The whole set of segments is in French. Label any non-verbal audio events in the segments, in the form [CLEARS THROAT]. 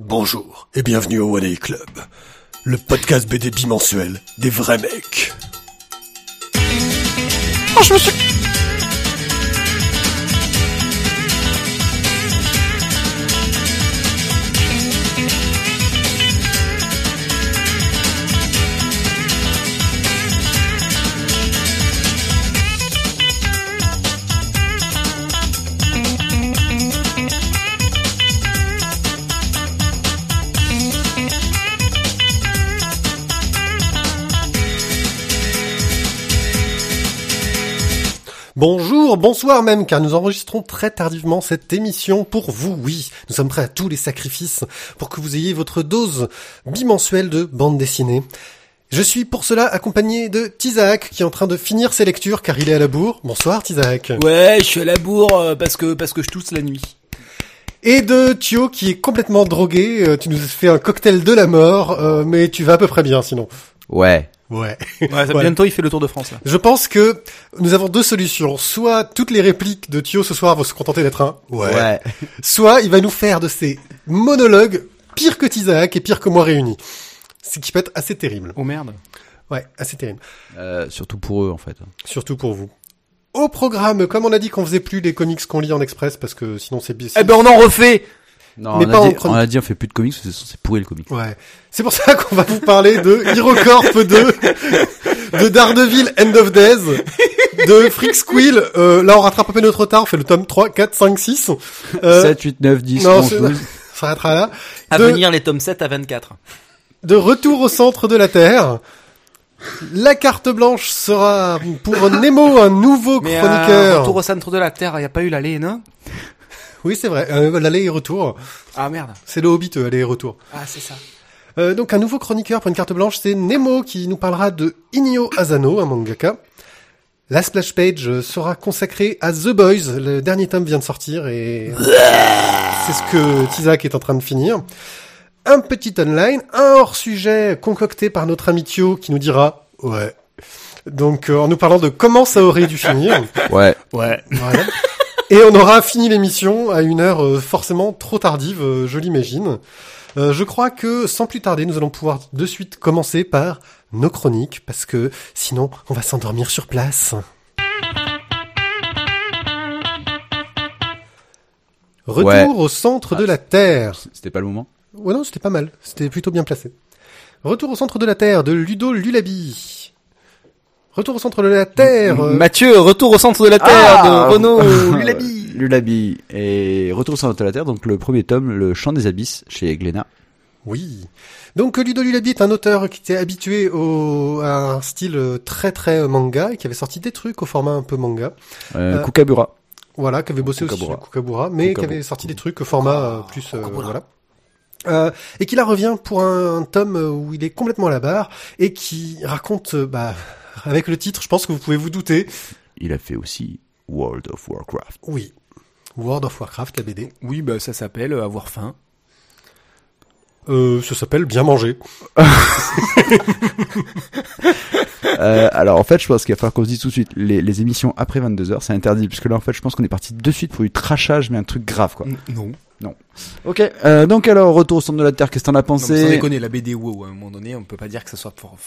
Bonjour et bienvenue au One A Club, le podcast BD bimensuel des vrais mecs. Oh, je me suis... Bonjour, bonsoir même, car nous enregistrons très tardivement cette émission pour vous, oui. Nous sommes prêts à tous les sacrifices pour que vous ayez votre dose bimensuelle de bande dessinée. Je suis pour cela accompagné de Tizak, qui est en train de finir ses lectures car il est à la bourre. Bonsoir Tizak. Ouais, je suis à la bourre euh, parce que parce que je tousse la nuit. Et de Thio qui est complètement drogué. Euh, Tu nous as fait un cocktail de la mort, euh, mais tu vas à peu près bien sinon. Ouais. Ouais. Ouais, [LAUGHS] ça, Voilà. bientôt il fait le tour de France là. Je pense que nous avons deux solutions. Soit toutes les répliques de Thio ce soir vont se contenter d'être un ouais. [LAUGHS] Soit il va nous faire de ces monologues pire que Tizak et pire que moi réunis. Ce qui peut être assez terrible. Oh merde. Ouais, assez terrible. Euh, surtout pour eux en fait. Surtout pour vous. Au programme, comme on a dit qu'on faisait plus les comics qu'on lit en express parce que sinon c'est bis. Eh ben on en refait. Non, Mais on, pas a dit, on a dit on fait plus de comics, c'est pourri le comic. Ouais. C'est pour ça [LAUGHS] qu'on va vous parler de HeroCorp 2, [LAUGHS] de Daredevil End of Days, de Freak Squill. Euh, là, on rattrape un peu notre retard. On fait le tome 3, 4, 5, 6. Euh, 7, 8, 9, 10, non, 11, c'est- 12. [LAUGHS] ça s'arrêtera là. À De- venir les tomes 7 à 24. de retour au centre de la Terre. La carte blanche sera pour Nemo un nouveau Mais euh, chroniqueur. retour au centre de la Terre, y a pas eu l'aller, non? Oui, c'est vrai. Euh, l'aller et retour. Ah merde. C'est le Hobbit, euh, aller et retour. Ah c'est ça. Euh, donc un nouveau chroniqueur pour une carte blanche, c'est Nemo qui nous parlera de Inyo Asano, un mangaka. La splash page sera consacrée à The Boys. Le dernier tome vient de sortir et c'est ce que Tizak est en train de finir. Un petit online, un hors-sujet concocté par notre ami Thio qui nous dira ouais. Donc euh, en nous parlant de comment ça aurait dû finir. Ouais. Ouais. Voilà. Et on aura fini l'émission à une heure euh, forcément trop tardive, euh, je l'imagine. Euh, je crois que sans plus tarder, nous allons pouvoir de suite commencer par nos chroniques, parce que sinon, on va s'endormir sur place. Retour Ouais. au centre de la Terre. C'était pas le moment Ouais, non, c'était pas mal. C'était plutôt bien placé. Retour au centre de la Terre de Ludo Lulabi. Retour au centre de la Terre. Mathieu, retour au centre de la Terre Ah de Renaud [LAUGHS] Lulabi. Lulabi. Et Retour sur la Terre, donc le premier tome, Le Chant des Abysses, chez Glénat. Oui. Donc Ludo Lulabi est un auteur qui était habitué au, à un style très très manga et qui avait sorti des trucs au format un peu manga. Euh, Euh, Kukabura. Voilà, qui avait bossé aussi Kukabura. sur Kukabura, mais qui avait sorti des trucs au format euh, plus euh, voilà. Euh, et qui là revient pour un, un tome où il est complètement à la barre et qui raconte, euh, bah, avec le titre, je pense que vous pouvez vous douter. Il a fait aussi World of Warcraft. Oui, World of Warcraft, la BD. Oui, bah ça s'appelle euh, avoir faim. Euh, ça s'appelle Bien manger. [LAUGHS] euh, alors en fait, je pense qu'il va falloir qu'on se dise tout de suite, les, les émissions après 22h, c'est interdit, puisque là en fait, je pense qu'on est parti de suite pour du trashage, mais un truc grave quoi. Non. Ok, euh, donc alors, Retour au centre de la Terre, qu'est-ce que t'en as Non, mais sans pensé? déconner, la BD WoW, à un moment donné, on peut pas dire que ce soit pour...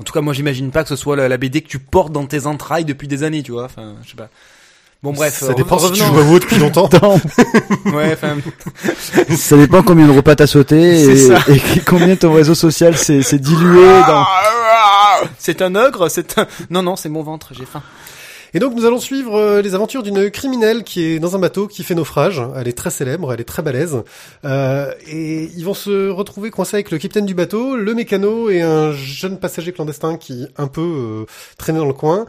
En tout cas, moi j'imagine pas que ce soit la, la BD que tu portes dans tes entrailles depuis des années, tu vois. Enfin, je sais pas. Bon bref, ça dépend si tu joues à WoW depuis longtemps. [LAUGHS] [LAUGHS] Ouais, enfin, [LAUGHS] Ça dépend combien de repas t'as sauté et, combien ton réseau social s'est s'est dilué dans... c'est un ogre, c'est un... Non, non, c'est mon ventre, j'ai faim. Et donc nous allons suivre euh, les aventures d'une criminelle qui est dans un bateau qui fait naufrage. Elle est très célèbre, elle est très balèze. Euh, et ils vont se retrouver coincés avec le capitaine du bateau, le mécano et un jeune passager clandestin qui un peu euh, traînait dans le coin.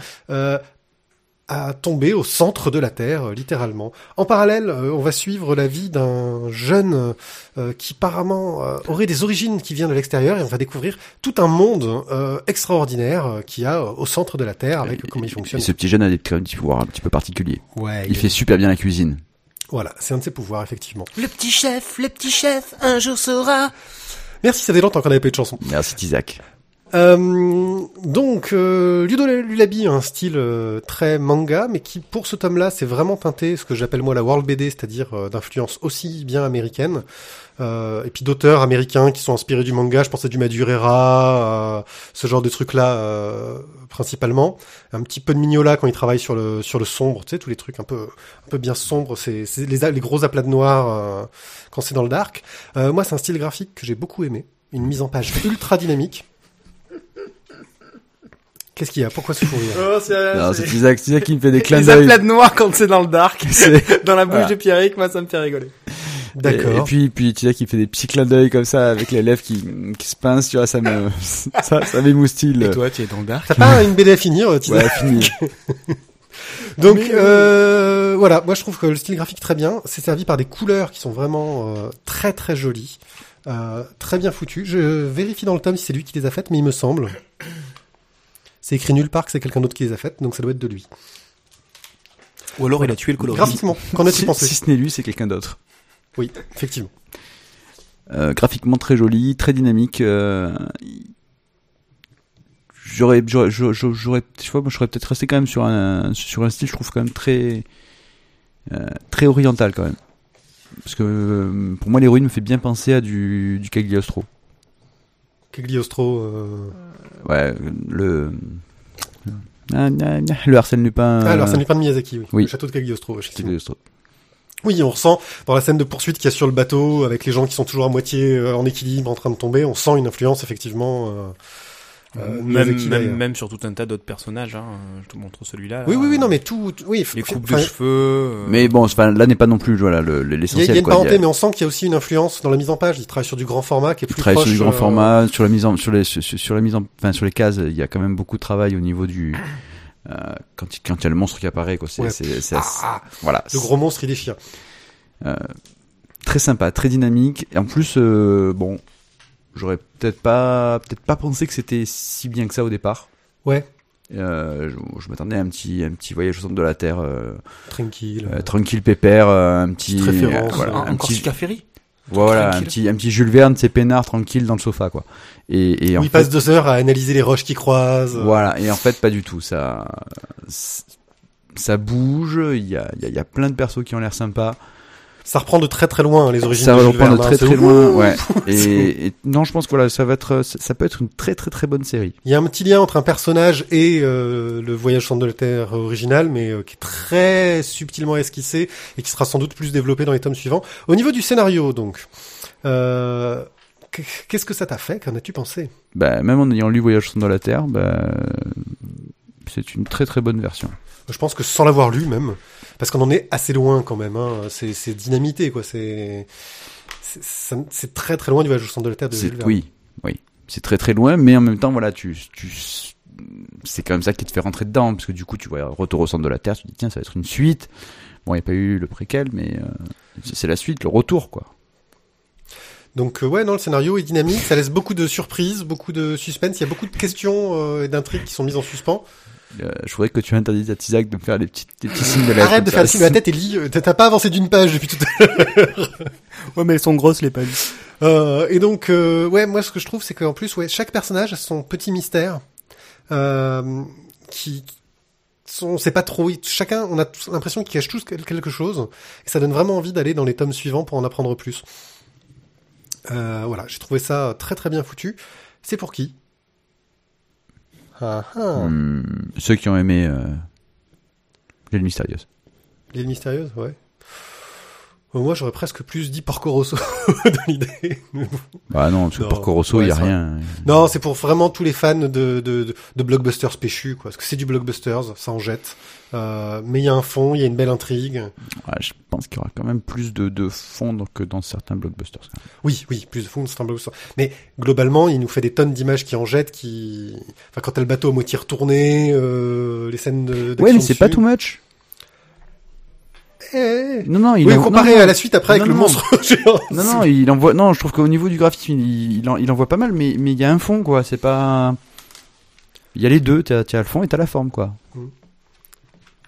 À tomber au centre de la Terre, euh, littéralement. En parallèle, euh, on va suivre la vie d'un jeune euh, qui apparemment euh, aurait des origines qui viennent de l'extérieur et on va découvrir tout un monde euh, extraordinaire euh, qu'il y a euh, au centre de la Terre avec comment il Et fonctionne. ce petit jeune a des petits, pouvoirs un petit peu particuliers. Ouais, Il fait super bien la cuisine. Voilà, c'est un de ses pouvoirs, effectivement. Le petit chef, le petit chef, un jour sera... Merci, ça fait longtemps qu'on n'avait pas eu de chanson. Merci Tizak. Euh, donc, euh, Ludo Lulabi a un style euh, très manga, mais qui, pour ce tome-là, c'est vraiment teinté ce que j'appelle moi la world BD, c'est-à-dire euh, d'influence aussi bien américaine. Euh, et puis d'auteurs américains qui sont inspirés du manga, je pense à du Madureira, euh, ce genre de trucs-là principalement. Un petit peu de Mignola quand il travaille sur le sur le sombre, tu sais, tous les trucs un peu un peu bien sombres, c'est les, les gros aplats de noir quand c'est dans le dark. Moi, c'est un style graphique que j'ai beaucoup aimé, une mise en page ultra dynamique. Qu'est-ce qu'il y a? Pourquoi ce fou rire Oh, c'est, Non, c'est Isaac, Isaac qui me fait des [LAUGHS] clins les d'œil. aplats de noir quand c'est dans le dark. [LAUGHS] [LAUGHS] Dans la bouche Voilà. de Pierrick, moi, ça me fait rigoler. Et, et D'accord. puis, puis Isaac qui fait des petits clins d'œil comme ça avec les lèvres qui, qui se pincent, tu vois, ça me, ça, ça m'émoustille. Et toi, tu es dans le dark. T'as pas une BD à finir, Tisa Ouais, fini. Donc euh, voilà, moi je trouve que le style graphique très bien. C'est servi par des couleurs qui sont vraiment euh, très très jolies, euh, très bien foutues. Je vérifie dans le tome si c'est lui qui les a faites, mais il me semble. C'est écrit nulle part que c'est quelqu'un d'autre qui les a faites, donc ça doit être de lui. Ou alors il a tué le coloriste. Graphiquement, qu'en as-tu si, pensé si ce n'est lui, c'est quelqu'un d'autre. Oui, effectivement. Euh, graphiquement très joli, très dynamique. Euh, j'aurais, j'aurais, j'aurais, j'aurais, tu vois, moi, j'aurais peut-être resté quand même sur un, sur un style, je trouve quand même très, euh, très oriental quand même. Parce que euh, pour moi, l'héroïne me fait bien penser à du, du Cagliostro. Cagliostro, euh... Ouais, le, Ah, ah, ah, le Arsène Lupin. ah, alors euh, c'est Lupin de Miyazaki, oui. oui. Le château de Cagliostro. Cagliostro. Oui, on ressent dans la scène de poursuite qu'il y a sur le bateau, avec les gens qui sont toujours à moitié euh, en équilibre, en train de tomber, on sent une influence effectivement. Euh, euh, même, même, même sur tout un tas d'autres personnages. Hein. Je te montre celui-là. Oui, là. oui, oui, non, mais tout, oui. Les coupes de cheveux. euh, Mais bon, enfin, là n'est pas non plus voilà le- le- Il y a, l'essentiel. il y a une quoi. parenté, mais on sent qu'il y a aussi une influence dans la mise en page. Il travaille sur du grand format qui est Il plus travaille proche. sur du grand euh, format, sur la mise en, sur les, sur, sur la mise en, enfin sur les cases, il y a quand même beaucoup de travail au niveau du, euh, quand il, quand il y a le monstre qui apparaît, quoi. C'est, Ouais. c'est, c'est- Ah, voilà. le gros monstre, il déchire. Euh, très sympa, très dynamique. Et en plus, euh, bon, j'aurais peut-être pas, peut-être pas pensé que c'était si bien que ça au départ. Ouais, Euh, je, je m'attendais à un petit, un petit voyage au centre de la Terre, euh, tranquille. euh, tranquille pépère, euh, un petit, voilà, un encore petit, Ferry. voilà, un petit, un petit Jules Verne, c'est peinard, tranquille dans le sofa, quoi. Et, et en il fait, passe deux heures à analyser les roches qui croisent. Voilà, et en fait, pas du tout. Ça, ça bouge. Il y a, il y, a, il y a plein de persos qui ont l'air sympas. Ça reprend de très très loin les origines Ça de reprend de Verne, hein, très très loin. Ouais. [LAUGHS] Et, et non, je pense que voilà, ça va être, ça, peut être une très très très bonne série. Il y a un petit lien entre un personnage et euh, le voyage centre de la Terre original, mais euh, qui est très subtilement esquissé et qui sera sans doute plus développé dans les tomes suivants. Au niveau du scénario, donc, euh, qu'est-ce que ça t'a fait? Qu'en as-tu pensé? Bah, même en ayant lu Voyage centre de la Terre, bah, c'est une très très bonne version. Je pense que sans l'avoir lu même, parce qu'on en est assez loin quand même. Hein, c'est dynamité quoi. C'est très très loin du voyage au centre de la Terre de Jules C'est, Verne. oui, oui, c'est très très loin, mais en même temps, voilà, tu, tu, c'est quand même ça qui te fait rentrer dedans, parce que du coup, tu vois Retour au centre de la Terre, tu te dis tiens, ça va être une suite. Bon, il n'y a pas eu le préquel, mais euh, c'est c'est la suite, le retour, quoi. Donc euh, ouais, non, le scénario est dynamique, ça laisse beaucoup de surprises, beaucoup de suspense. Il y a beaucoup de questions euh, et d'intrigues qui sont mises en suspens. Euh, je voudrais que tu interdises à Tizak de me faire des petits, des petits signes de la Arrête de faire le signe de la tête et lis. euh, T'as pas avancé d'une page depuis tout à l'heure. [LAUGHS] Ouais, mais elles sont grosses, les pages. Euh, et donc, euh, ouais, moi, ce que je trouve, c'est qu'en plus, ouais, chaque personnage a son petit mystère, euh, qui sont, c'est pas trop, chacun, on a l'impression qu'ils cachent tous quel- quelque chose, et ça donne vraiment envie d'aller dans les tomes suivants pour en apprendre plus. Euh, voilà, j'ai trouvé ça très très bien foutu. C'est pour qui? Ah, ah. Hmm, ceux qui ont aimé euh, l'île mystérieuse. L'île mystérieuse, ouais. Euh, Moi, j'aurais presque plus dit Porco Rosso [LAUGHS] dans l'idée. Bah non, parce que Porco Rosso, il ouais, y a rien. Non, c'est pour vraiment tous les fans de, de, de, de blockbusters péchus, quoi. Parce que c'est du blockbusters, ça en jette. Euh, mais il y a un fond, il y a une belle intrigue. Ouais, je pense qu'il y aura quand même plus de, de fond dans- que dans certains blockbusters. Oui, oui, plus de fond, c'est un blockbuster. Mais globalement, il nous fait des tonnes d'images qui en jettent, qui... Enfin, quand t'as le bateau à moitié retourné, euh, les scènes de... Ouais, mais c'est pas too much. Eh. Non, non, il Oui, en- comparé non, à la suite après avec Non, le monstre géant. Non, non, il envoie. Non, je trouve qu'au niveau du graphisme, il, il, en, il envoie pas mal, mais mais il y a un fond, quoi. C'est pas. Il y a les deux. T'as t'as le fond et t'as la forme, quoi.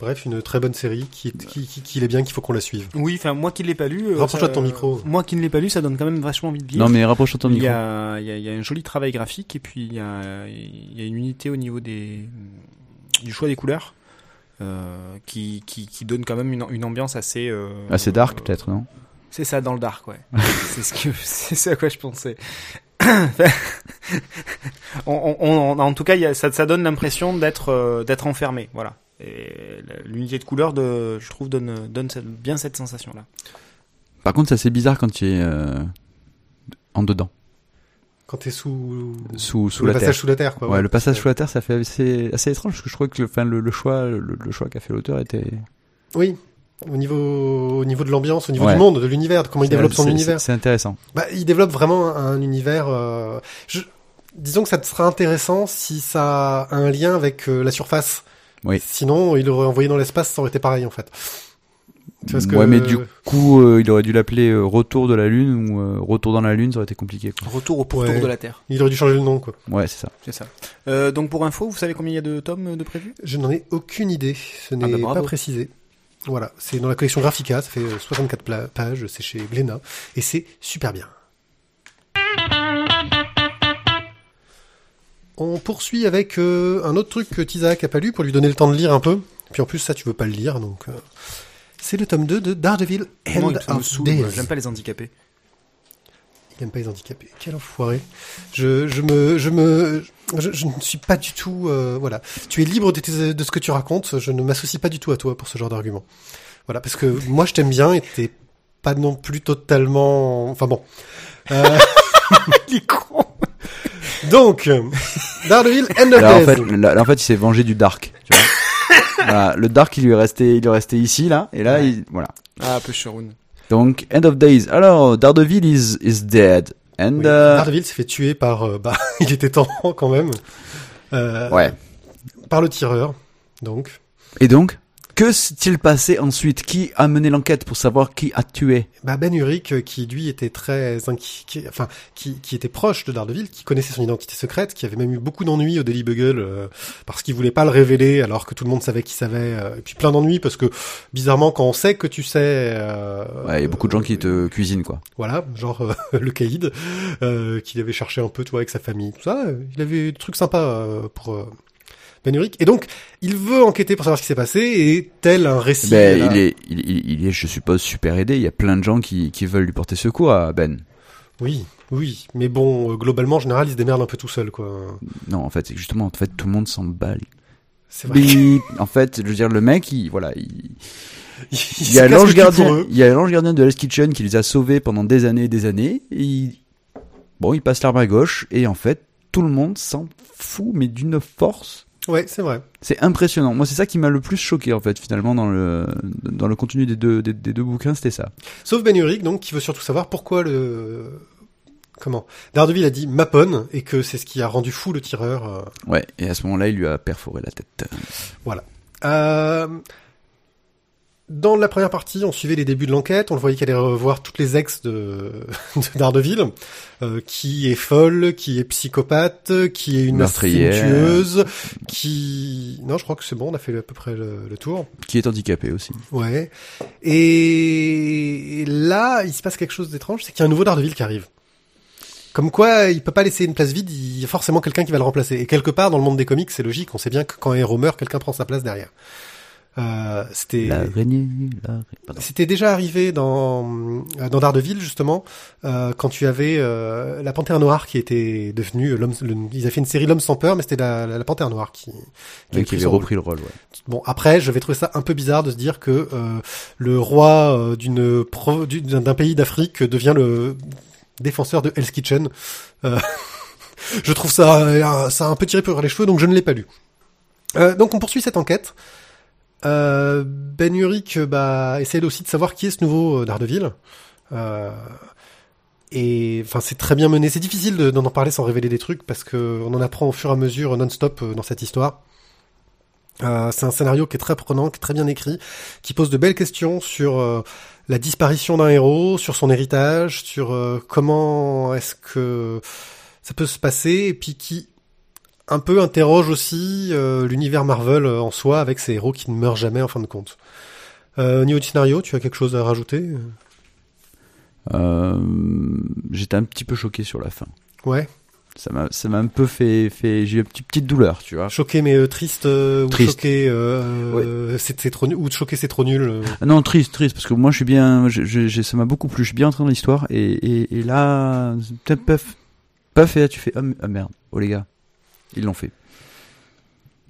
Bref, une très bonne série qui, est- qui, qui, qui est bien, qu'il faut qu'on la suive. Oui, enfin moi qui ne l'ai pas lu. euh, Rapproche-toi de ton micro. Moi qui ne l'ai pas lu, ça donne quand même vachement envie de lire. Non, mais rapproche ton il y, micro. a, il, y a, il y a un joli travail graphique et puis il y a, il y a une unité au niveau des, du choix des couleurs euh, qui, qui, qui donne quand même une, une ambiance assez. Euh, Assez dark, euh, peut-être, non? C'est ça, dans le dark, ouais. [LAUGHS] c'est ce que, c'est ce à quoi je pensais. [COUGHS] on, on- on- en tout cas, il y a, ça, ça donne l'impression d'être, euh, d'être enfermé, voilà. Et l'unité de couleurs, de, je trouve, donne, donne cette- bien cette sensation-là. Par contre, c'est assez bizarre quand tu es euh, en dedans, Quand t'es sous, sous, sous le la passage terre. sous la terre, quoi. Ouais, le passage sous la terre, ça fait assez, assez étrange parce que je crois que le, enfin, le, le choix, le, le choix qu'a fait l'auteur était. Oui. Au niveau, au niveau de l'ambiance, au niveau Ouais. du monde, de l'univers, de comment il développe son univers. C'est intéressant. Bah, il développe vraiment un, un univers. euh, je- disons que ça sera intéressant si ça a un lien avec euh, la surface. Oui. Sinon, il l'aurait envoyé dans l'espace, ça aurait été pareil en fait. Tu vois ce que- Ouais, mais du coup, euh, il aurait dû l'appeler euh, Retour de la Lune ou euh, Retour dans la Lune, ça aurait été compliqué. Quoi. Retour au pourtour Ouais. de la Terre, Il aurait dû changer le nom, quoi. Ouais, c'est ça. c'est ça. Euh, donc pour info, vous savez combien il y a de tomes de prévus? Je n'en ai aucune idée. Ce n'est bah, pas précisé. Voilà, c'est dans la collection Graphica, ça fait euh, 64 pla- pages, c'est chez Glénat, et c'est super bien. On poursuit avec euh, un autre truc que Tizak a pas lu pour lui donner le temps de lire un peu. Puis en plus, ça, tu veux pas le lire, donc... euh, C'est le tome 2 de Daredevil End me of Days. J'aime pas les handicapés. Il aime pas les handicapés. Quel enfoiré. Je, je me, je me, je, je ne suis pas du tout, euh, voilà. Tu es libre de, tes- de ce que tu racontes. Je ne m'associe pas du tout à toi pour ce genre d'argument. Voilà, parce que moi je t'aime bien et t'es pas non plus totalement, enfin bon. Euh, [LAUGHS] Il est con. Donc, euh, Daredevil End of Là, en Days. fait, là, en fait, il s'est vengé du Dark. Tu vois [LAUGHS] voilà, le Dark, il lui est resté, il lui est resté ici, là, et là, Ouais. il, voilà. Ah, un peu Sharon. Donc, End of Days. Alors, Daredevil is, is dead. And, Oui, euh, Daredevil s'est fait tuer par, euh, bah, [LAUGHS] il était temps quand même. Euh, ouais. Par le tireur, donc. Et donc, que s'est-il passé ensuite? Qui a mené l'enquête pour savoir qui a tué? Bah ben Urich, euh, qui lui était très inqui- qui- enfin qui, qui était proche de Daredevil, qui connaissait son identité secrète, qui avait même eu beaucoup d'ennuis au Daily Bugle euh, parce qu'il voulait pas le révéler alors que tout le monde savait qu'il savait, euh, et puis plein d'ennuis parce que bizarrement quand on sait que tu sais, euh, Ouais, il y a beaucoup de gens qui te cuisinent, quoi. voilà, genre euh, [LAUGHS] le caïd, euh, qu'il avait cherché un peu, tu vois, avec sa famille, tout ça, euh, il avait des trucs sympas euh, pour euh, Ben Urich, et donc il veut enquêter pour savoir ce qui s'est passé et tel un récit. Ben, là- il est, il, est, je suppose, super aidé. Il y a plein de gens qui, qui veulent lui porter secours à Ben. Oui, oui, mais bon, euh, globalement, en général, il se démerde un peu tout seul, quoi. Non, en fait, c'est justement, en fait, tout le monde s'en bat. C'est vrai. En fait, je veux dire, le mec, il, voilà, il, [LAUGHS] Il, il y a l'ange gardien, il y a l'ange gardien de Hell's Kitchen qui les a sauvés pendant des années et des années. Et il- bon, il passe l'arme à gauche et en fait, tout le monde s'en fout, mais d'une force. Ouais, c'est vrai. C'est impressionnant. Moi, c'est ça qui m'a le plus choqué en fait, finalement, dans le dans le contenu des deux des, des deux bouquins, c'était ça. Sauf Ben Urich, donc, qui veut surtout savoir pourquoi le... Comment? Daredevil a dit Mapon, et que c'est ce qui a rendu fou le tireur. euh. Ouais. Et à ce moment-là, il lui a perforé la tête. Euh, Dans la première partie, on suivait les débuts de l'enquête, on le voyait qu'elle allait revoir toutes les ex de, [LAUGHS] de Daredevil, euh, qui est folle, qui est psychopathe, qui est une tueuse, qui... Non, je crois que c'est bon, on a fait à peu près le, le tour. Qui est handicapé aussi. Ouais. Et là, il se passe quelque chose d'étrange, c'est qu'il y a un nouveau Daredevil qui arrive. Comme quoi, il peut pas laisser une place vide, il y a forcément quelqu'un qui va le remplacer. Et quelque part, dans le monde des comics, c'est logique, on sait bien que quand un héros meurt, quelqu'un prend sa place derrière. Euh, c'était... C'était déjà arrivé dans euh, dans Daredevil justement euh, quand tu avais euh, la Panthère Noire qui était devenue l'homme. le- Ils avaient fait une série l'homme sans peur, mais c'était la, la, la Panthère Noire qui. qui Oui, a qui avait rôle. repris le rôle. Ouais. Bon après, je vais trouver ça un peu bizarre de se dire que euh, le roi euh, d'une d'un pays d'Afrique devient le défenseur de Hell's Kitchen. Euh, [LAUGHS] je trouve ça euh, ça un peu tiré par les cheveux, donc je ne l'ai pas lu. Euh, donc on poursuit cette enquête. Euh, ben Urich bah, essaie aussi de savoir qui est ce nouveau euh, Daredevil. Euh, et enfin, c'est très bien mené. C'est difficile de- d'en parler sans révéler des trucs parce que on en apprend au fur et à mesure non-stop euh, dans cette histoire. C'est un scénario qui est très prenant, qui est très bien écrit, qui pose de belles questions sur la disparition d'un héros, sur son héritage, sur comment est-ce que ça peut se passer, et puis qui un peu interroge aussi euh, l'univers Marvel euh, en soi avec ses héros qui ne meurent jamais en fin de compte. Euh, au niveau du scénario, tu as quelque chose à rajouter Euh, J'étais un petit peu choqué sur la fin. Ouais, Ça m'a, ça m'a un peu fait, fait j'ai eu une petite, petite douleur, tu vois. choqué mais euh, triste euh, ou Triste. choqué euh, c'est c'est trop nul ou choqué c'est trop nul. euh. Ah Non, triste, triste, parce que moi je suis bien, je, je- ça m'a beaucoup plu, je suis bien entré dans l'histoire, et, et, et là, peut-être pas, f- pas fait, là, tu fais, ah, ah, merde, oh les gars, ils l'ont fait.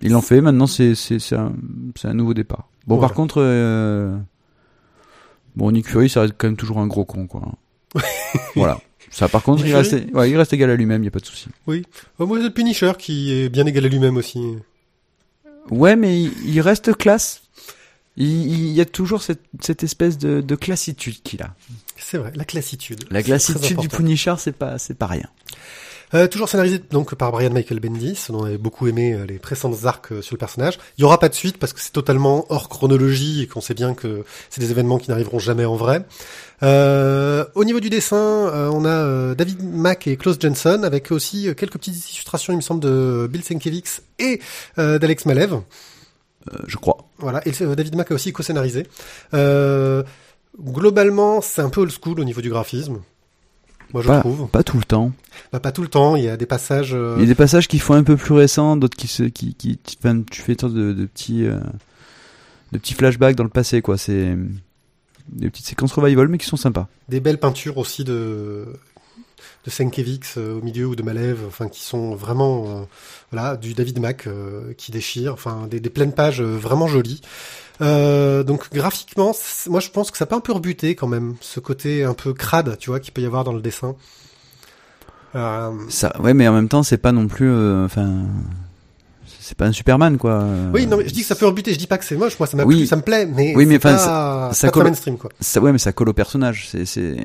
Ils l'ont fait, maintenant c'est, un, nouveau départ. Bon, Voilà. par contre, euh, bon, Nick Fury, ça reste quand même toujours un gros con, quoi. [LAUGHS] voilà. Ça, par contre, il reste, ouais, il reste égal à lui-même, y a pas de souci. Oh, moi c'est le Punisher qui est bien égal à lui-même aussi. Ouais, mais il, il reste classe. Il, il y a toujours cette, cette espèce de, de classitude qu'il a. C'est vrai, la classitude. La classitude du. Punisher, c'est pas, c'est pas rien. Euh, toujours scénarisé donc par Brian Michael Bendis, dont on avait beaucoup aimé euh, les précédents arcs euh, sur le personnage. Il y aura pas de suite parce que c'est totalement hors chronologie et qu'on sait bien que c'est des événements qui n'arriveront jamais en vrai. Euh, au niveau du dessin, euh, on a euh, David Mack et Klaus Jensen avec aussi quelques petites illustrations, il me semble, de Bill Sienkiewicz et d'Alex Malev. Euh, je crois. Voilà, et David Mack a aussi co-scénarisé. Euh, globalement, c'est un peu old school au niveau du graphisme. Moi, je Pas, trouve. pas tout le temps. Bah, pas tout le temps. Il y a des passages. euh, Il y a des passages qui font un peu plus récents, d'autres qui se, qui, qui, enfin, tu fais sorte de, de petits, euh, de petits flashbacks dans le passé, quoi. C'est des petites séquences revival, mais qui sont sympas. des belles peintures aussi de de Sienkiewicz euh, au milieu ou de Malev, enfin qui sont vraiment euh, voilà du David Mack euh, qui déchire, enfin des, des pleines pages vraiment jolies. Euh, donc graphiquement, moi je pense que ça peut un peu rebuter quand même ce côté un peu crade, tu vois, qu'il peut y avoir dans le dessin. Euh, Ça, ouais, mais en même temps, c'est pas non plus, enfin, c'est pas un Superman, quoi. oui, non, mais je dis que ça peut rebuter. Je dis pas que c'est moche. Moi, ça m'a Oui. plu, ça me plaît, mais Oui, mais enfin, pas, ça pas colle- mainstream quoi. Ça, ouais, mais ça colle au personnage. C'est, c'est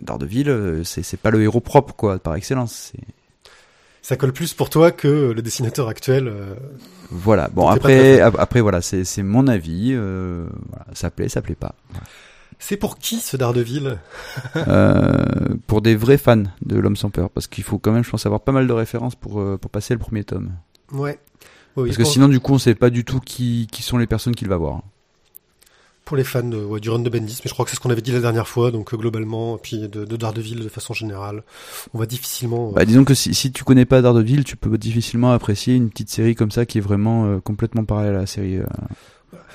Daredevil, euh, c'est, c'est pas le héros propre, quoi, par excellence. C'est... Ça colle plus pour toi que le dessinateur actuel. euh, Voilà. Bon, après, après, voilà, c'est, c'est mon avis. Euh, voilà, ça plaît, ça plaît pas. C'est pour qui ce Daredevil? Euh, pour des vrais fans de l'homme sans peur, parce qu'il faut quand même, je pense, avoir pas mal de références pour pour passer le premier tome. Ouais. Oui, parce que sinon, du coup, on sait pas du tout qui qui sont les personnes qu'il va voir. pour les fans de, ouais, du run de Bendis, mais je crois que c'est ce qu'on avait dit la dernière fois, donc euh, globalement, puis de, de Daredevil de façon générale, on va difficilement... euh, Bah, disons que si, si tu connais pas Daredevil, tu peux difficilement apprécier une petite série comme ça qui est vraiment euh, complètement parallèle à la série.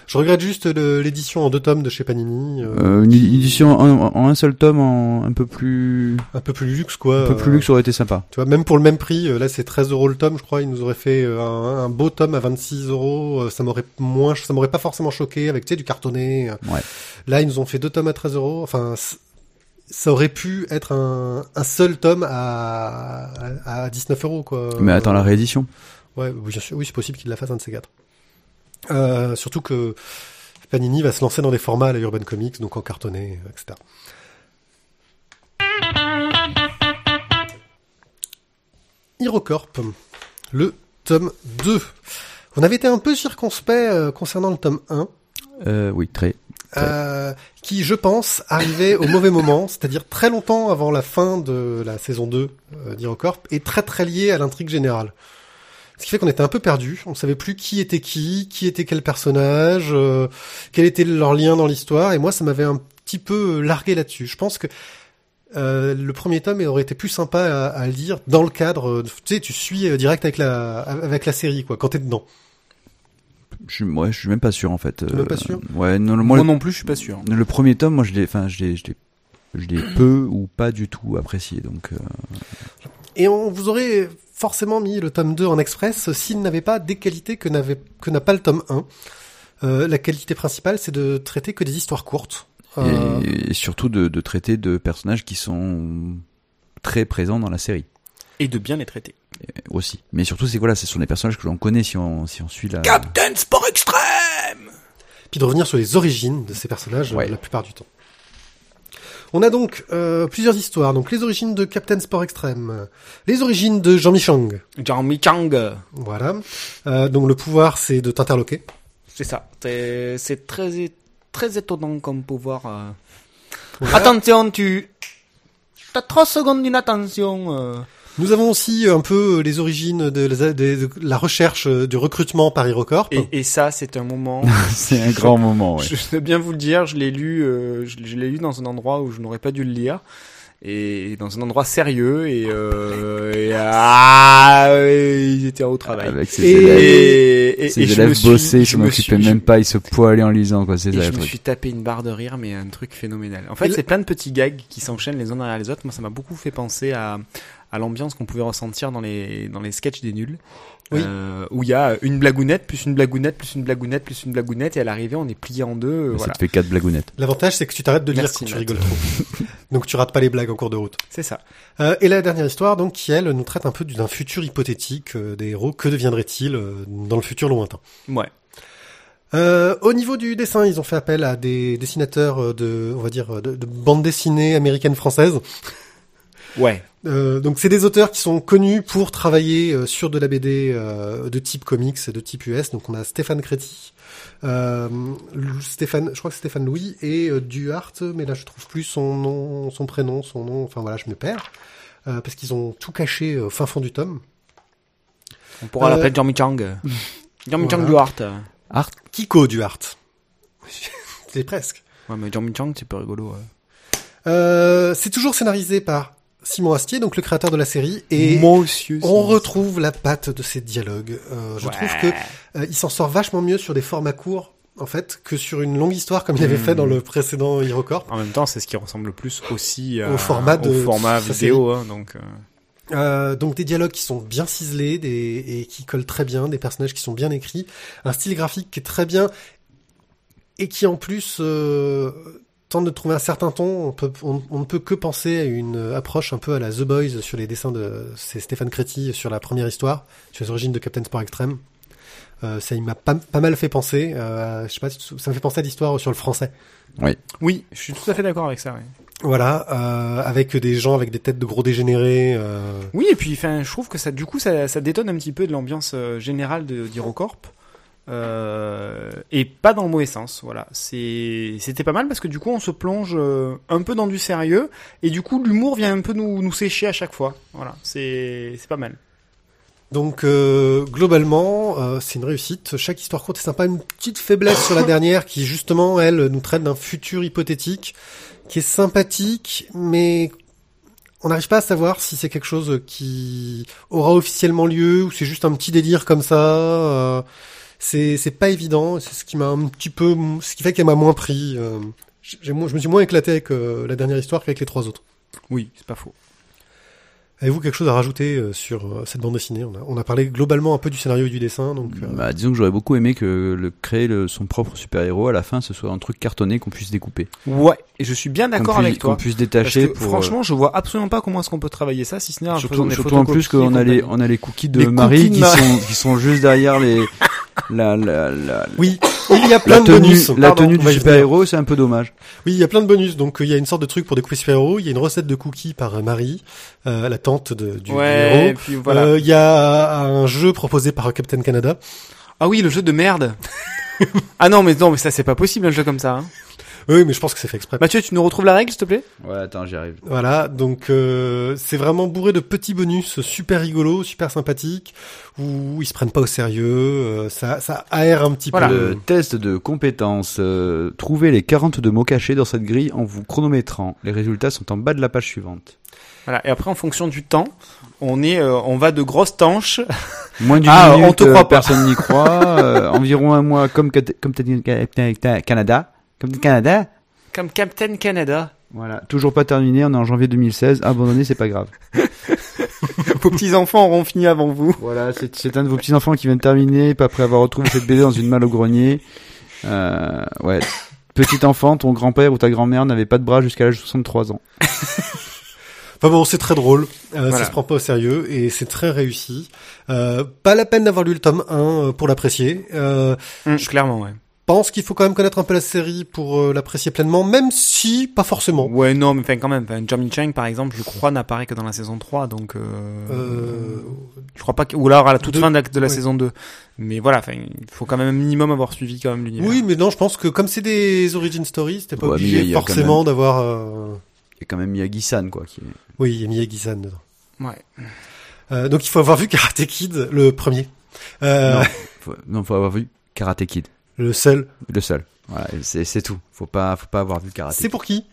Je regrette juste l'édition en deux tomes de chez Panini, euh, Euh, une édition en, en un seul tome, en, un peu plus un peu plus luxe, quoi. un peu plus euh, luxe aurait été sympa. Tu vois, même pour le même prix, euh, là c'est 13 euros le tome, je crois, ils nous auraient fait un, un beau tome à 26 euros, ça m'aurait moins, ça m'aurait pas forcément choqué avec, tu sais, du cartonné. Ouais. Là, ils nous ont fait deux tomes à 13 euros, enfin, ça aurait pu être un, un seul tome à, à, à 19 euros, quoi. Mais attends la réédition. Ouais, bien sûr, oui, c'est possible qu'il la fasse un de ces quatre. Euh, surtout que Panini va se lancer dans des formats à la Urban Comics, donc en cartonné, etc. HeroCorp, le tome 2. On avait été un peu circonspect euh, concernant le tome 1, Euh, oui, très. euh, qui, je pense, arrivait au mauvais moment, c'est-à-dire très longtemps avant la fin de la saison 2 euh, d'HeroCorp, et très très lié à l'intrigue générale. Ce qui fait qu'on était un peu perdu, on savait plus qui était qui, qui était quel personnage, euh, quel était leur lien dans l'histoire, et moi ça m'avait un petit peu largué là-dessus. Je pense que euh, le premier tome aurait été plus sympa à, à lire dans le cadre, euh, tu sais, tu suis euh, direct avec la avec la série, quoi, quand t'es dedans. Je suis, ouais, je suis même pas sûr en fait. Même pas sûr? Ouais, non, Moi, non plus, je suis pas sûr. le premier tome, moi je l'ai, enfin, je l'ai, je l'ai, je l'ai peu ou pas du tout apprécié. Donc, euh, Et on vous aurait forcément mis le tome 2 en express s'il n'avait pas des qualités que n'avait que n'a pas le tome 1. Euh, la qualité principale, c'est de traiter que des histoires courtes. Euh, et, et surtout de, de traiter de personnages qui sont très présents dans la série Et de bien les traiter. euh, aussi. Mais surtout, c'est voilà, ce sont des personnages que l'on connaît si on si on suit la. Captain Sport Extrême puis de revenir sur les origines de ces personnages Ouais. euh, la plupart du temps. On a donc euh, plusieurs histoires. Donc les origines de Captain Sport Extreme, les origines de Jean Michang. Jean Michang. Voilà. Euh, donc le pouvoir, c'est de t'interloquer. C'est ça. C'est très, très étonnant comme pouvoir. euh. Voilà. Attention, tu... T'as trois secondes d'inattention. Euh. Nous avons aussi un peu les origines de la, de- de la recherche euh, du recrutement par HeroCorp. Et, et ça, c'est un moment. [LAUGHS] C'est un grand moment, ouais. Je vais bien vous le dire, je l'ai lu, euh, je, je l'ai lu dans un endroit où je n'aurais pas dû le lire. Et dans un endroit sérieux et, euh, et ah, et ils étaient au travail. Avec ses Et- élèves. Et, et, Ses et je élèves suis- bossaient, je suis- même pas, ils se poilaient en lisant, quoi, c'est Et ça, je me truc. suis tapé une barre de rire, mais un truc phénoménal. En fait, c'est plein de petits gags qui s'enchaînent les uns derrière les autres. Moi, ça m'a beaucoup fait penser à, à l'ambiance qu'on pouvait ressentir dans les, dans les sketchs des nuls. Oui. Euh, où il y a une blagounette, plus une blagounette, plus une blagounette, plus une blagounette, et à l'arrivée, on est plié en deux. euh, Ça voilà. te fait quatre blagounettes. L'avantage, c'est que tu t'arrêtes de lire Merci, quand tu Matt. rigoles trop. [LAUGHS] donc tu rates pas les blagues en cours de route. C'est ça. Euh, et la dernière histoire, donc, qui elle nous traite un peu d'un futur hypothétique euh, des héros. Que deviendrait-il euh, dans le futur lointain? Ouais. Euh, au niveau du dessin, ils ont fait appel à des dessinateurs euh, de, on va dire, de, de bande dessinée américaine française. Ouais. Euh, donc c'est des auteurs qui sont connus pour travailler euh, sur de la BD euh, de type comics et de type US. Donc on a Stéphane Créti, euh, Stéphane, je crois que c'est Stéphane Louis et euh, Duhart, mais là je trouve plus son nom, son prénom, son nom. Enfin voilà, je me perds euh, parce qu'ils ont tout caché au fin fond du tome. On pourra Euh, l'appeler Jean Chang. [LAUGHS] Jean Chang voilà. Duhart. Kiko Duhart. [LAUGHS] c'est presque. Ouais, mais Jean Chang, c'est pas rigolo. ouais. Euh, c'est toujours scénarisé par Simon Astier, donc le créateur de la série, et Monsieur. on retrouve la patte de ces dialogues. Euh, je Ouais. trouve que euh, il s'en sort vachement mieux sur des formats courts, en fait, que sur une longue histoire comme il avait Hmm. fait dans le précédent HeroCorp. En même temps, c'est ce qui ressemble le plus aussi à- Au format de- au format sa vidéo. Hein, donc, euh, Euh, donc des dialogues qui sont bien ciselés des, et qui collent très bien, des personnages qui sont bien écrits, un style graphique qui est très bien et qui en plus euh, tente de trouver un certain ton. On, peut, on, on ne peut que penser à une approche un peu à la The Boys sur les dessins de c'est Stéphane Créti sur la première histoire, sur les origines de Captain Sport Extreme. Euh, ça il m'a pas, pas mal fait penser. Euh, je sais pas, ça me fait penser à l'histoire sur le français. Oui, je suis tout à fait d'accord avec ça. ouais. Voilà, euh, avec des gens avec des têtes de gros dégénérés. Euh, Oui, et puis, enfin, je trouve que ça, du coup, ça, ça détonne un petit peu de l'ambiance euh, générale de d'Hirocorp. Euh, et pas dans le mauvais sens, voilà. C'était pas mal parce que du coup, on se plonge euh, un peu dans du sérieux et du coup, l'humour vient un peu nous, nous sécher à chaque fois. Voilà, c'est, pas mal. Donc euh, globalement, euh, c'est une réussite. Chaque histoire courte est sympa. Une petite faiblesse sur la [LAUGHS] dernière qui justement, elle, nous traite d'un futur hypothétique qui est sympathique, mais on n'arrive pas à savoir si c'est quelque chose qui aura officiellement lieu ou c'est juste un petit délire comme ça. C'est c'est pas évident. C'est ce qui m'a un petit peu, ce qui fait qu'elle m'a moins pris. Euh, je me suis moins éclaté avec euh, la dernière histoire qu'avec les trois autres. Oui, c'est pas faux. Avez-vous quelque chose à rajouter euh, sur euh, cette bande dessinée? On a, on a parlé globalement un peu du scénario et du dessin, donc. euh, Bah, disons que j'aurais beaucoup aimé que le, créer le- son propre super-héros à la fin, ce soit un truc cartonné qu'on puisse découper. Ouais, et je suis bien d'accord avec toi. Qu'on puisse Parce détacher que, pour. franchement, je vois absolument pas comment est-ce qu'on peut travailler ça, si ce n'est en faisant surtout, des surtout en plus qu'on a les, on a les cookies de Les Marie cookies qui Marie. sont, qui sont juste derrière les, [LAUGHS] la, la, la, Oui, il y a plein de tenue, bonus. la Pardon, tenue du super-héros, c'est un peu dommage. Oui, il y a plein de bonus. Donc il y a une sorte de truc pour découvrir super-héros. Il y a une recette de cookies par Marie, euh, la tante de, du et puis voilà. Euh, Il y a un jeu proposé par Captain Canada. Ah oui, le jeu de merde. [LAUGHS] ah non, mais non, mais ça c'est pas possible un jeu comme ça. Hein. Oui, mais je pense que c'est fait exprès. Mathieu, tu nous retrouves la règle, s'il te plaît? Ouais, attends, j'y arrive. Voilà, donc euh, c'est vraiment bourré de petits bonus super rigolos, super sympathiques, où ils se prennent pas au sérieux, euh, ça, ça aère un petit Voilà. peu. Le test de compétences. euh, trouvez les 42 mots cachés dans cette grille en vous chronométrant. Les résultats sont en bas de la page suivante. Voilà. Et après, en fonction du temps, on est, euh, on va de grosses tanches. [LAUGHS] Moins d'une Ah, minute, on te euh, croit pas. personne n'y croit. [LAUGHS] euh, environ un mois comme comme Cat- Canada. Comme Canada. Comme Captain Canada. Voilà, toujours pas terminé, on est en janvier 2016, abandonné, c'est pas grave. [LAUGHS] Vos petits enfants auront fini avant vous. Voilà, c'est un de vos petits-enfants qui vient de terminer, pas après avoir retrouvé cette BD dans une malle au grenier. Euh, ouais. Petit enfant, ton grand-père ou ta grand-mère n'avait pas de bras jusqu'à l'âge de 63 ans. Enfin bon, c'est très drôle, euh, Voilà. ça se prend pas au sérieux et c'est très réussi. Euh, pas la peine d'avoir lu le tome 1 euh, pour l'apprécier. Euh, Hum, clairement, ouais. pense qu'il faut quand même connaître un peu la série pour euh, l'apprécier pleinement, même si pas forcément. Ouais, non, mais enfin, quand même. Enfin, Johnny Chang, par exemple, je crois, n'apparaît que dans la saison 3, donc, euh, Euh, je crois pas que, ou alors à la toute de- fin de la, de la ouais. saison 2. Mais voilà, enfin, il faut quand même un minimum avoir suivi quand même l'univers. oui, mais non, je pense que comme c'est des origin stories, c'était pas Ouais, obligé forcément d'avoir. Il y a quand même Miyagi-san, quoi. Qui est... Oui, il y a Miyagi-san dedans. Ouais. Euh, donc il faut avoir vu Karate Kid, le premier. Euh, Non. Faut, non, faut avoir vu Karate Kid, le seul. le seul. Voilà, c'est tout. Faut pas, faut pas avoir vu Karate C'est pour qui?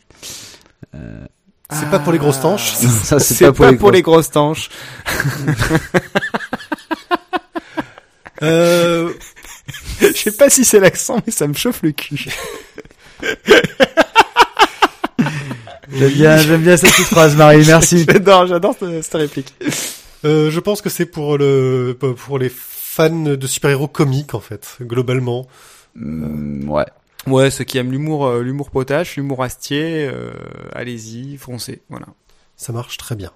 Euh, C'est pas pour les grosses tanches. non, ça [LAUGHS] C'est pas, pour les grosses tanches. [LAUGHS] Euh, Je sais pas si c'est l'accent, mais ça me chauffe le cul. [LAUGHS] J'aime bien, j'aime bien cette petite phrase, Marie. [LAUGHS] Merci. J'adore, j'adore cette, cette réplique. euh, je pense que c'est pour le pour les fans de super-héros comiques en fait, globalement. Mm, ouais. Ouais, ceux qui aiment l'humour, euh, l'humour potache, l'humour astier, euh, allez-y, foncez, voilà. Ça marche très bien.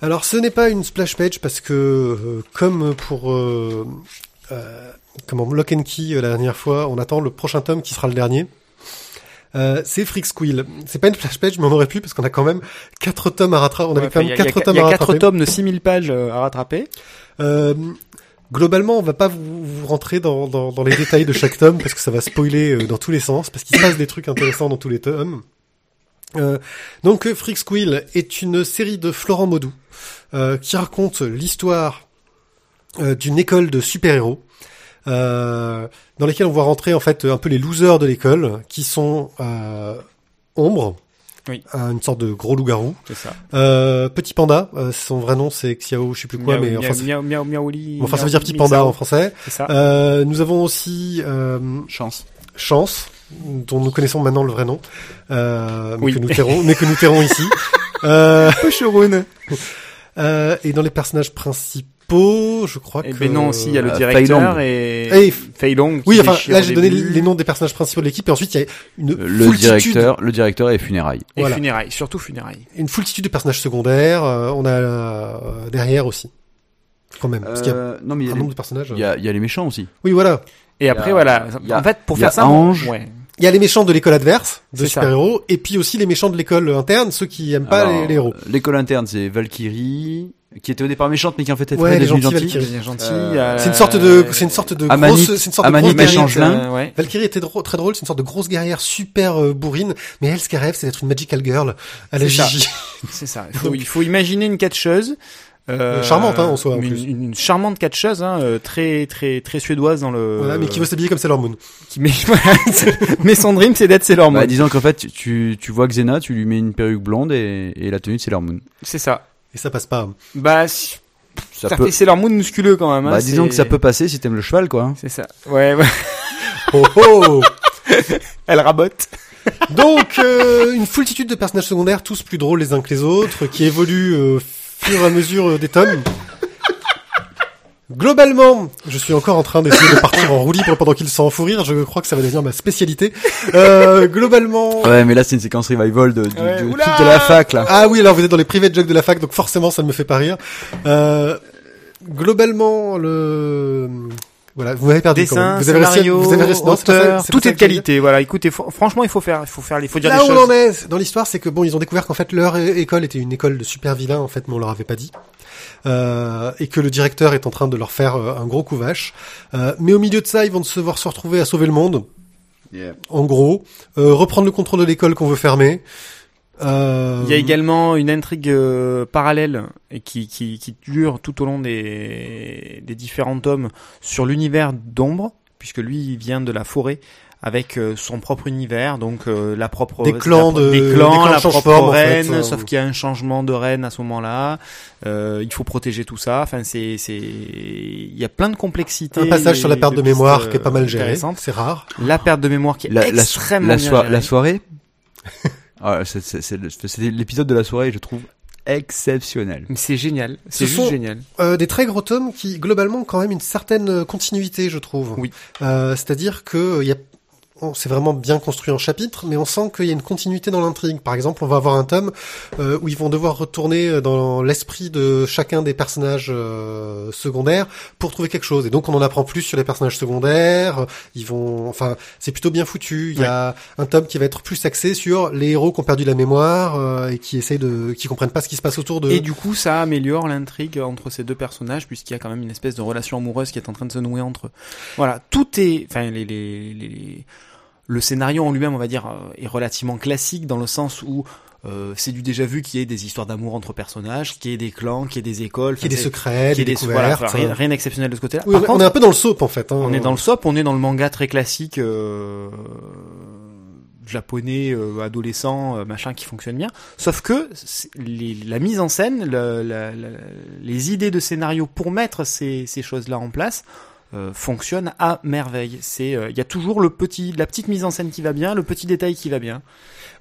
Alors ce n'est pas une splash page parce que euh, comme pour euh, euh, comment Lock and Key euh, la dernière fois, on attend le prochain tome qui sera le dernier. Euh, c'est Freak Squill. C'est pas une splash page, mais on aurait pu parce qu'on a quand même quatre tomes à rattraper. On avait quand même quatre il y a- tomes Il y à a quatre tomes de 6000 pages euh, à rattraper. Euh, globalement, on va pas vous, vous rentrer dans, dans, dans les détails de chaque tome parce que ça va spoiler euh, dans tous les sens parce qu'il se passe des trucs intéressants dans tous les tomes. Euh, donc, euh, Freak Squill est une série de Florent Maudou euh, qui raconte l'histoire euh, d'une école de super-héros dans lesquels on voit rentrer en fait un peu les losers de l'école qui sont euh, Ombre, Oui. euh, une sorte de gros loup-garou, C'est ça. euh, Petit Panda, euh, son vrai nom c'est Xiao, je sais plus quoi, Miaou- mais miaou- enfin, c'est- miaou- miaou- miaouli, enfin ça veut dire Petit miaou- Panda en français. C'est ça. Euh, nous avons aussi euh, Chance. Chance, dont nous connaissons maintenant le vrai nom, euh, mais, Oui. que nous tairons, mais que nous tairons ici. [LAUGHS] Euh, [LAUGHS] euh, et dans les personnages principaux, je crois Et que... ben non, aussi, il y a le euh, directeur Feilong. et, Et- Feilong. qui Oui, enfin, là j'ai donné les noms des personnages principaux de l'équipe, et ensuite il y a une Le foultitude, directeur, le directeur est funérailles. Et voilà. funérailles, surtout funérailles. une foultitude de personnages secondaires. euh, on a euh, derrière aussi, quand même, parce qu'il y a Euh, non mais il y, un a nombre les, de personnages. il y a, il y a les méchants aussi. Oui, voilà. Et après, a- voilà. a- en fait, pour faire ça, Ange. ouais. Il y a les méchants de l'école adverse, de super-héros, et puis aussi les méchants de l'école interne, ceux qui aiment pas Alors, les, les héros. euh, L'école interne, c'est Valkyrie, qui était au départ méchante, mais qui en fait est Ouais, gentille. Euh, C'est une sorte de, c'est une sorte de Amanite- grosse, c'est une sorte de grosse guerrière. euh, ouais. Valkyrie était drôle- très drôle, c'est une sorte de grosse guerrière super euh, bourrine, mais elle, ce qu'elle rêve, c'est d'être une magical girl à la C'est ça. Gigi. [LAUGHS] C'est ça. Il faut, il faut imaginer une catcheuse. Euh, Charmante, hein, en soi, en une, plus. une- une charmante catcheuse, hein, euh, très très très suédoise dans le. Voilà, mais qui veut s'habiller comme Sailor Moon. qui met, [LAUGHS] mais son dream c'est d'être Sailor Moon. Bah, disons qu'en fait, tu- tu, tu vois Xena, tu lui mets une perruque blonde et, et la tenue de Sailor Moon. C'est ça. Et ça passe pas. Bah, si- Ça ça, peut, fait Sailor Moon musculeux quand même. hein, bah, disons que ça peut passer si t'aimes le cheval, quoi. hein. C'est ça. Ouais, ouais. [LAUGHS] Oh oh [LAUGHS] Elle rabote. [LAUGHS] Donc, euh, une foultitude de personnages secondaires, tous plus drôles les uns que les autres, qui évoluent euh, au fur et à mesure euh, des tomes. Globalement, je suis encore en train d'essayer de partir en roue libre pendant qu'il s'en fou rire. Je crois que ça va devenir ma spécialité. Euh, globalement, Ouais, mais là, c'est une séquence revival de, du, Ouais, truc de la fac, là. Ah oui, alors vous êtes dans les private jokes de la fac, donc forcément ça ne me fait pas rire. Euh, globalement, le voilà, vous m'avez perdu. quand Dessin, même. vous avez réussi, à- scénario, vous avez réussi, non, auteur, tout est de qualité. Voilà, écoutez, fr- franchement, il faut faire, il faut faire, il faut dire Là où choses. on en est dans l'histoire, c'est que bon, ils ont découvert qu'en fait leur école était une école de super vilains en fait, mais on leur avait pas dit. Euh, et que le directeur est en train de leur faire euh, un gros coup vache. Euh, mais au milieu de ça, ils vont devoir se retrouver à sauver le monde, en gros, euh, reprendre le contrôle de l'école qu'on veut fermer. Euh, Il y a également une intrigue euh, parallèle et qui, qui, qui dure tout au long des, des différents tomes sur l'univers d'ombre, puisque lui il vient de la forêt avec euh, son propre univers, donc euh, la propre Des clans la- de- des des clans, la propre forme, en fait, reine, euh. sauf qu'il y a un changement de reine à ce moment-là. Euh, il faut protéger tout ça. Enfin, c'est c'est il y a plein de complexités. un passage sur la perte de mémoire qui est pas mal géré. C'est rare. La perte de mémoire qui est La, la, so- extrêmement la, bien gérée. la soirée. Ah, c'est- c'est c'est le- c'est l'épisode de la soirée, je trouve exceptionnel. C'est génial. C'est Ce juste sont- génial. Euh, des très gros tomes qui globalement ont quand même une certaine continuité, je trouve. Oui. Euh, C'est-à-dire que il y a on- c'est vraiment bien construit en chapitres, mais on sent qu'il y a une continuité dans l'intrigue. Par exemple, on va avoir un tome euh, où ils vont devoir retourner euh, dans l'esprit de chacun des personnages euh, secondaires pour trouver quelque chose. Et donc, on en apprend plus sur les personnages secondaires. Ils vont, enfin, c'est plutôt bien foutu. Il y a un tome qui va être plus axé sur les héros qui ont perdu la mémoire euh, et qui essayent de, qui comprennent pas ce qui se passe autour d'eux. Et du coup, ça améliore l'intrigue entre ces deux personnages, puisqu'il y a quand même une espèce de relation amoureuse qui est en train de se nouer entre eux. Voilà, tout est, enfin, les, les, les- le scénario en lui-même, on va dire, euh, est relativement classique dans le sens où Euh, c'est du déjà vu qu'il y ait des histoires d'amour entre personnages, qu'il y ait des clans, qu'il y ait des écoles, Qu'il y ait des secrets, des des voilà, enfin, rien, rien d'exceptionnel de ce côté-là. Oui, on contre, est un peu dans le soap en fait. Hein. on est dans le soap, on est dans le manga très classique euh, japonais, euh, adolescent, euh, machin qui fonctionne bien. Sauf que les- la mise en scène, le- la- la- les idées de scénario pour mettre ces, ces choses-là en place euh, fonctionnent à merveille. C'est, euh, il y a toujours le petit, la petite mise en scène qui va bien, le petit détail qui va bien.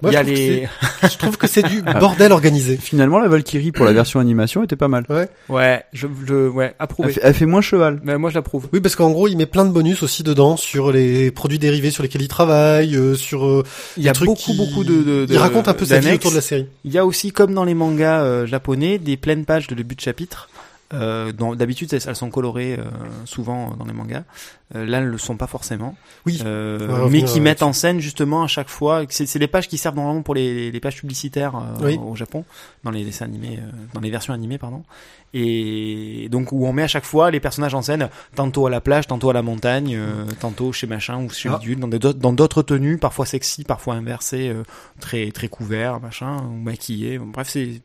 Moi, y a je, trouve que les, c'est- je trouve que c'est du [LAUGHS] bordel organisé. Finalement, la Valkyrie pour la version animation était pas mal. ouais, je, je, ouais, Elle approuvé. fait, elle fait moins cheval. Mais moi, je l'approuve. Oui, parce qu'en gros, il met plein de bonus aussi dedans sur les produits dérivés sur lesquels il travaille, euh, sur euh, Il y a beaucoup, qui- beaucoup de, de, de Il raconte un peu sa vie autour de la série. Il y a aussi, comme dans les mangas euh, japonais, des pleines pages de début de chapitre. Euh, D'habitude, elles, elles sont colorées euh, souvent dans les mangas. Euh, là, elles le sont pas forcément. Oui. Euh, mais qui mettent en scène justement à chaque fois. C'est des pages qui servent normalement pour les, les pages publicitaires euh, Oui. au Japon, dans les dessins animés, euh, dans les versions animées, pardon. Et donc où on met à chaque fois les personnages en scène, tantôt à la plage, tantôt à la montagne, euh, tantôt chez machin ou chez Ah. bidule, dans d'autres- dans d'autres tenues, parfois sexy, parfois inversées, euh, très très couverts, machin, ou maquillés. Bon, Bref, c'est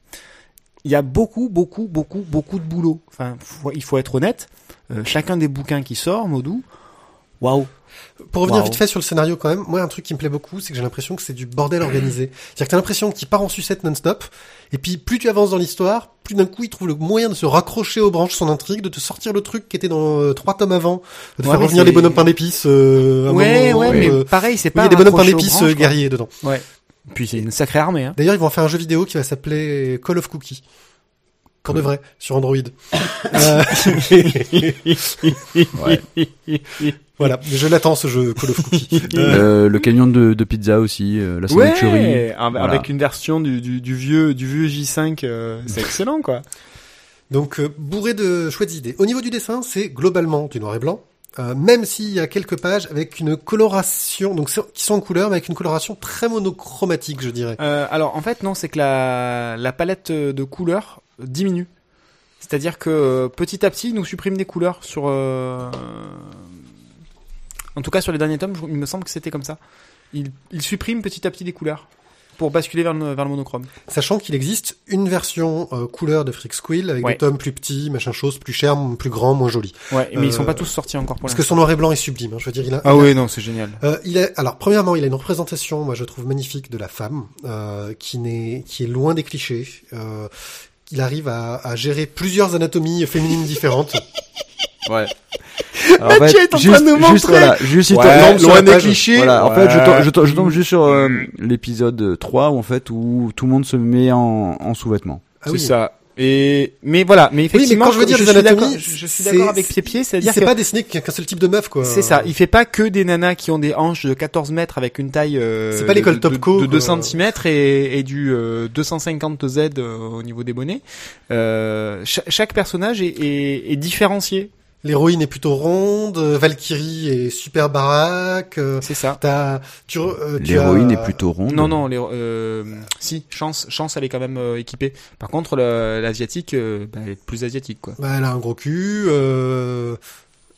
il y a beaucoup, beaucoup, beaucoup, beaucoup de boulot. Enfin, faut- il faut être honnête. Euh, chacun des bouquins qui sort, Modou, waouh. Pour revenir Wow. vite fait sur le scénario quand même, moi un truc qui me plaît beaucoup, c'est que j'ai l'impression que c'est du bordel organisé. C'est-à-dire que t'as l'impression qu'il part en sucette non-stop, et puis plus tu avances dans l'histoire, plus d'un coup il trouve le moyen de se raccrocher aux branches de son intrigue, de te sortir le truc qui était dans euh, trois tomes avant, de te Ouais, faire revenir les bonhommes pain d'épices. Euh, Ouais, moment, ouais, mais euh, pareil, c'est pas. il y a des bonhommes pain d'épices branches, euh, guerriers dedans. Ouais. Puis c'est une sacrée armée. Hein. D'ailleurs, ils vont en faire un jeu vidéo qui va s'appeler Call of Cookie. Pour de vrai, sur Android. Euh, [LAUGHS] voilà, je l'attends ce jeu Call of Cookie. [LAUGHS] Euh, Euh, le camion de, de pizza aussi, euh, la sandwicherie. Ouais, avec Voilà. une version du, du, du vieux du vieux J5, euh, c'est excellent quoi. Donc euh, bourré de chouettes idées. Au niveau du dessin, c'est globalement du noir et blanc. Euh, même s'il y a quelques pages avec une coloration, donc qui sont en couleur, mais avec une coloration très monochromatique, je dirais. Euh, alors en fait non, c'est que la, la palette de couleurs diminue. C'est-à-dire que euh, petit à petit, il nous supprime des couleurs sur. euh, En tout cas, sur les derniers tomes, il me semble que c'était comme ça. Il, il supprime petit à petit des couleurs pour basculer vers le, vers le monochrome. Sachant qu'il existe une version euh, couleur de Freak Squill avec Ouais. des tomes plus petits, machin chose, plus cher, plus grand, moins joli. Ouais, mais ils sont Euh, pas tous sortis encore pour Parce que son noir et blanc est sublime. hein, je veux dire, il a. Ah il a- oui, non, c'est génial. Euh, il est alors premièrement, il a une représentation, moi je trouve magnifique de la femme, euh, qui n'est, qui est loin des clichés. Euh, il arrive à, à gérer plusieurs anatomies féminines différentes. [LAUGHS] Ouais. Alors, en Mathieu fait, est en train juste, de nous juste, montrer. voilà, juste, il Ouais, tombe sur loin des clichés. Voilà, en Ouais. fait, je tombe, je tombe, je tombe juste sur euh, l'épisode 3 où, en fait, où tout le monde se met en, en sous-vêtements. Ah c'est oui. ça. Et mais voilà, mais effectivement, quand je veux dire je des anatomies, je, je suis c'est- d'accord avec c'est- Pied-Pied, Il c'est-à-dire que pas dessiner qu'un qu'un seul type de meuf, quoi. c'est ça. Il fait pas que des nanas qui ont des hanches de 14 mètres avec une taille. euh, C'est pas l'école de- Topco, de, de 2 quoi. cm et, et du euh, 250 Z euh, au niveau des bonnets. Euh, cha- chaque personnage est, est, est différencié. L'héroïne est plutôt ronde, euh, Valkyrie est super baraque. euh, C'est ça. T'as, tu, re- euh, tu L'héroïne as- est plutôt ronde. Non, non, les, euh, si, chance, chance, elle est quand même euh, équipée. Par contre, l'asiatique, euh, bah, elle est plus asiatique, quoi. Bah, elle a un gros cul.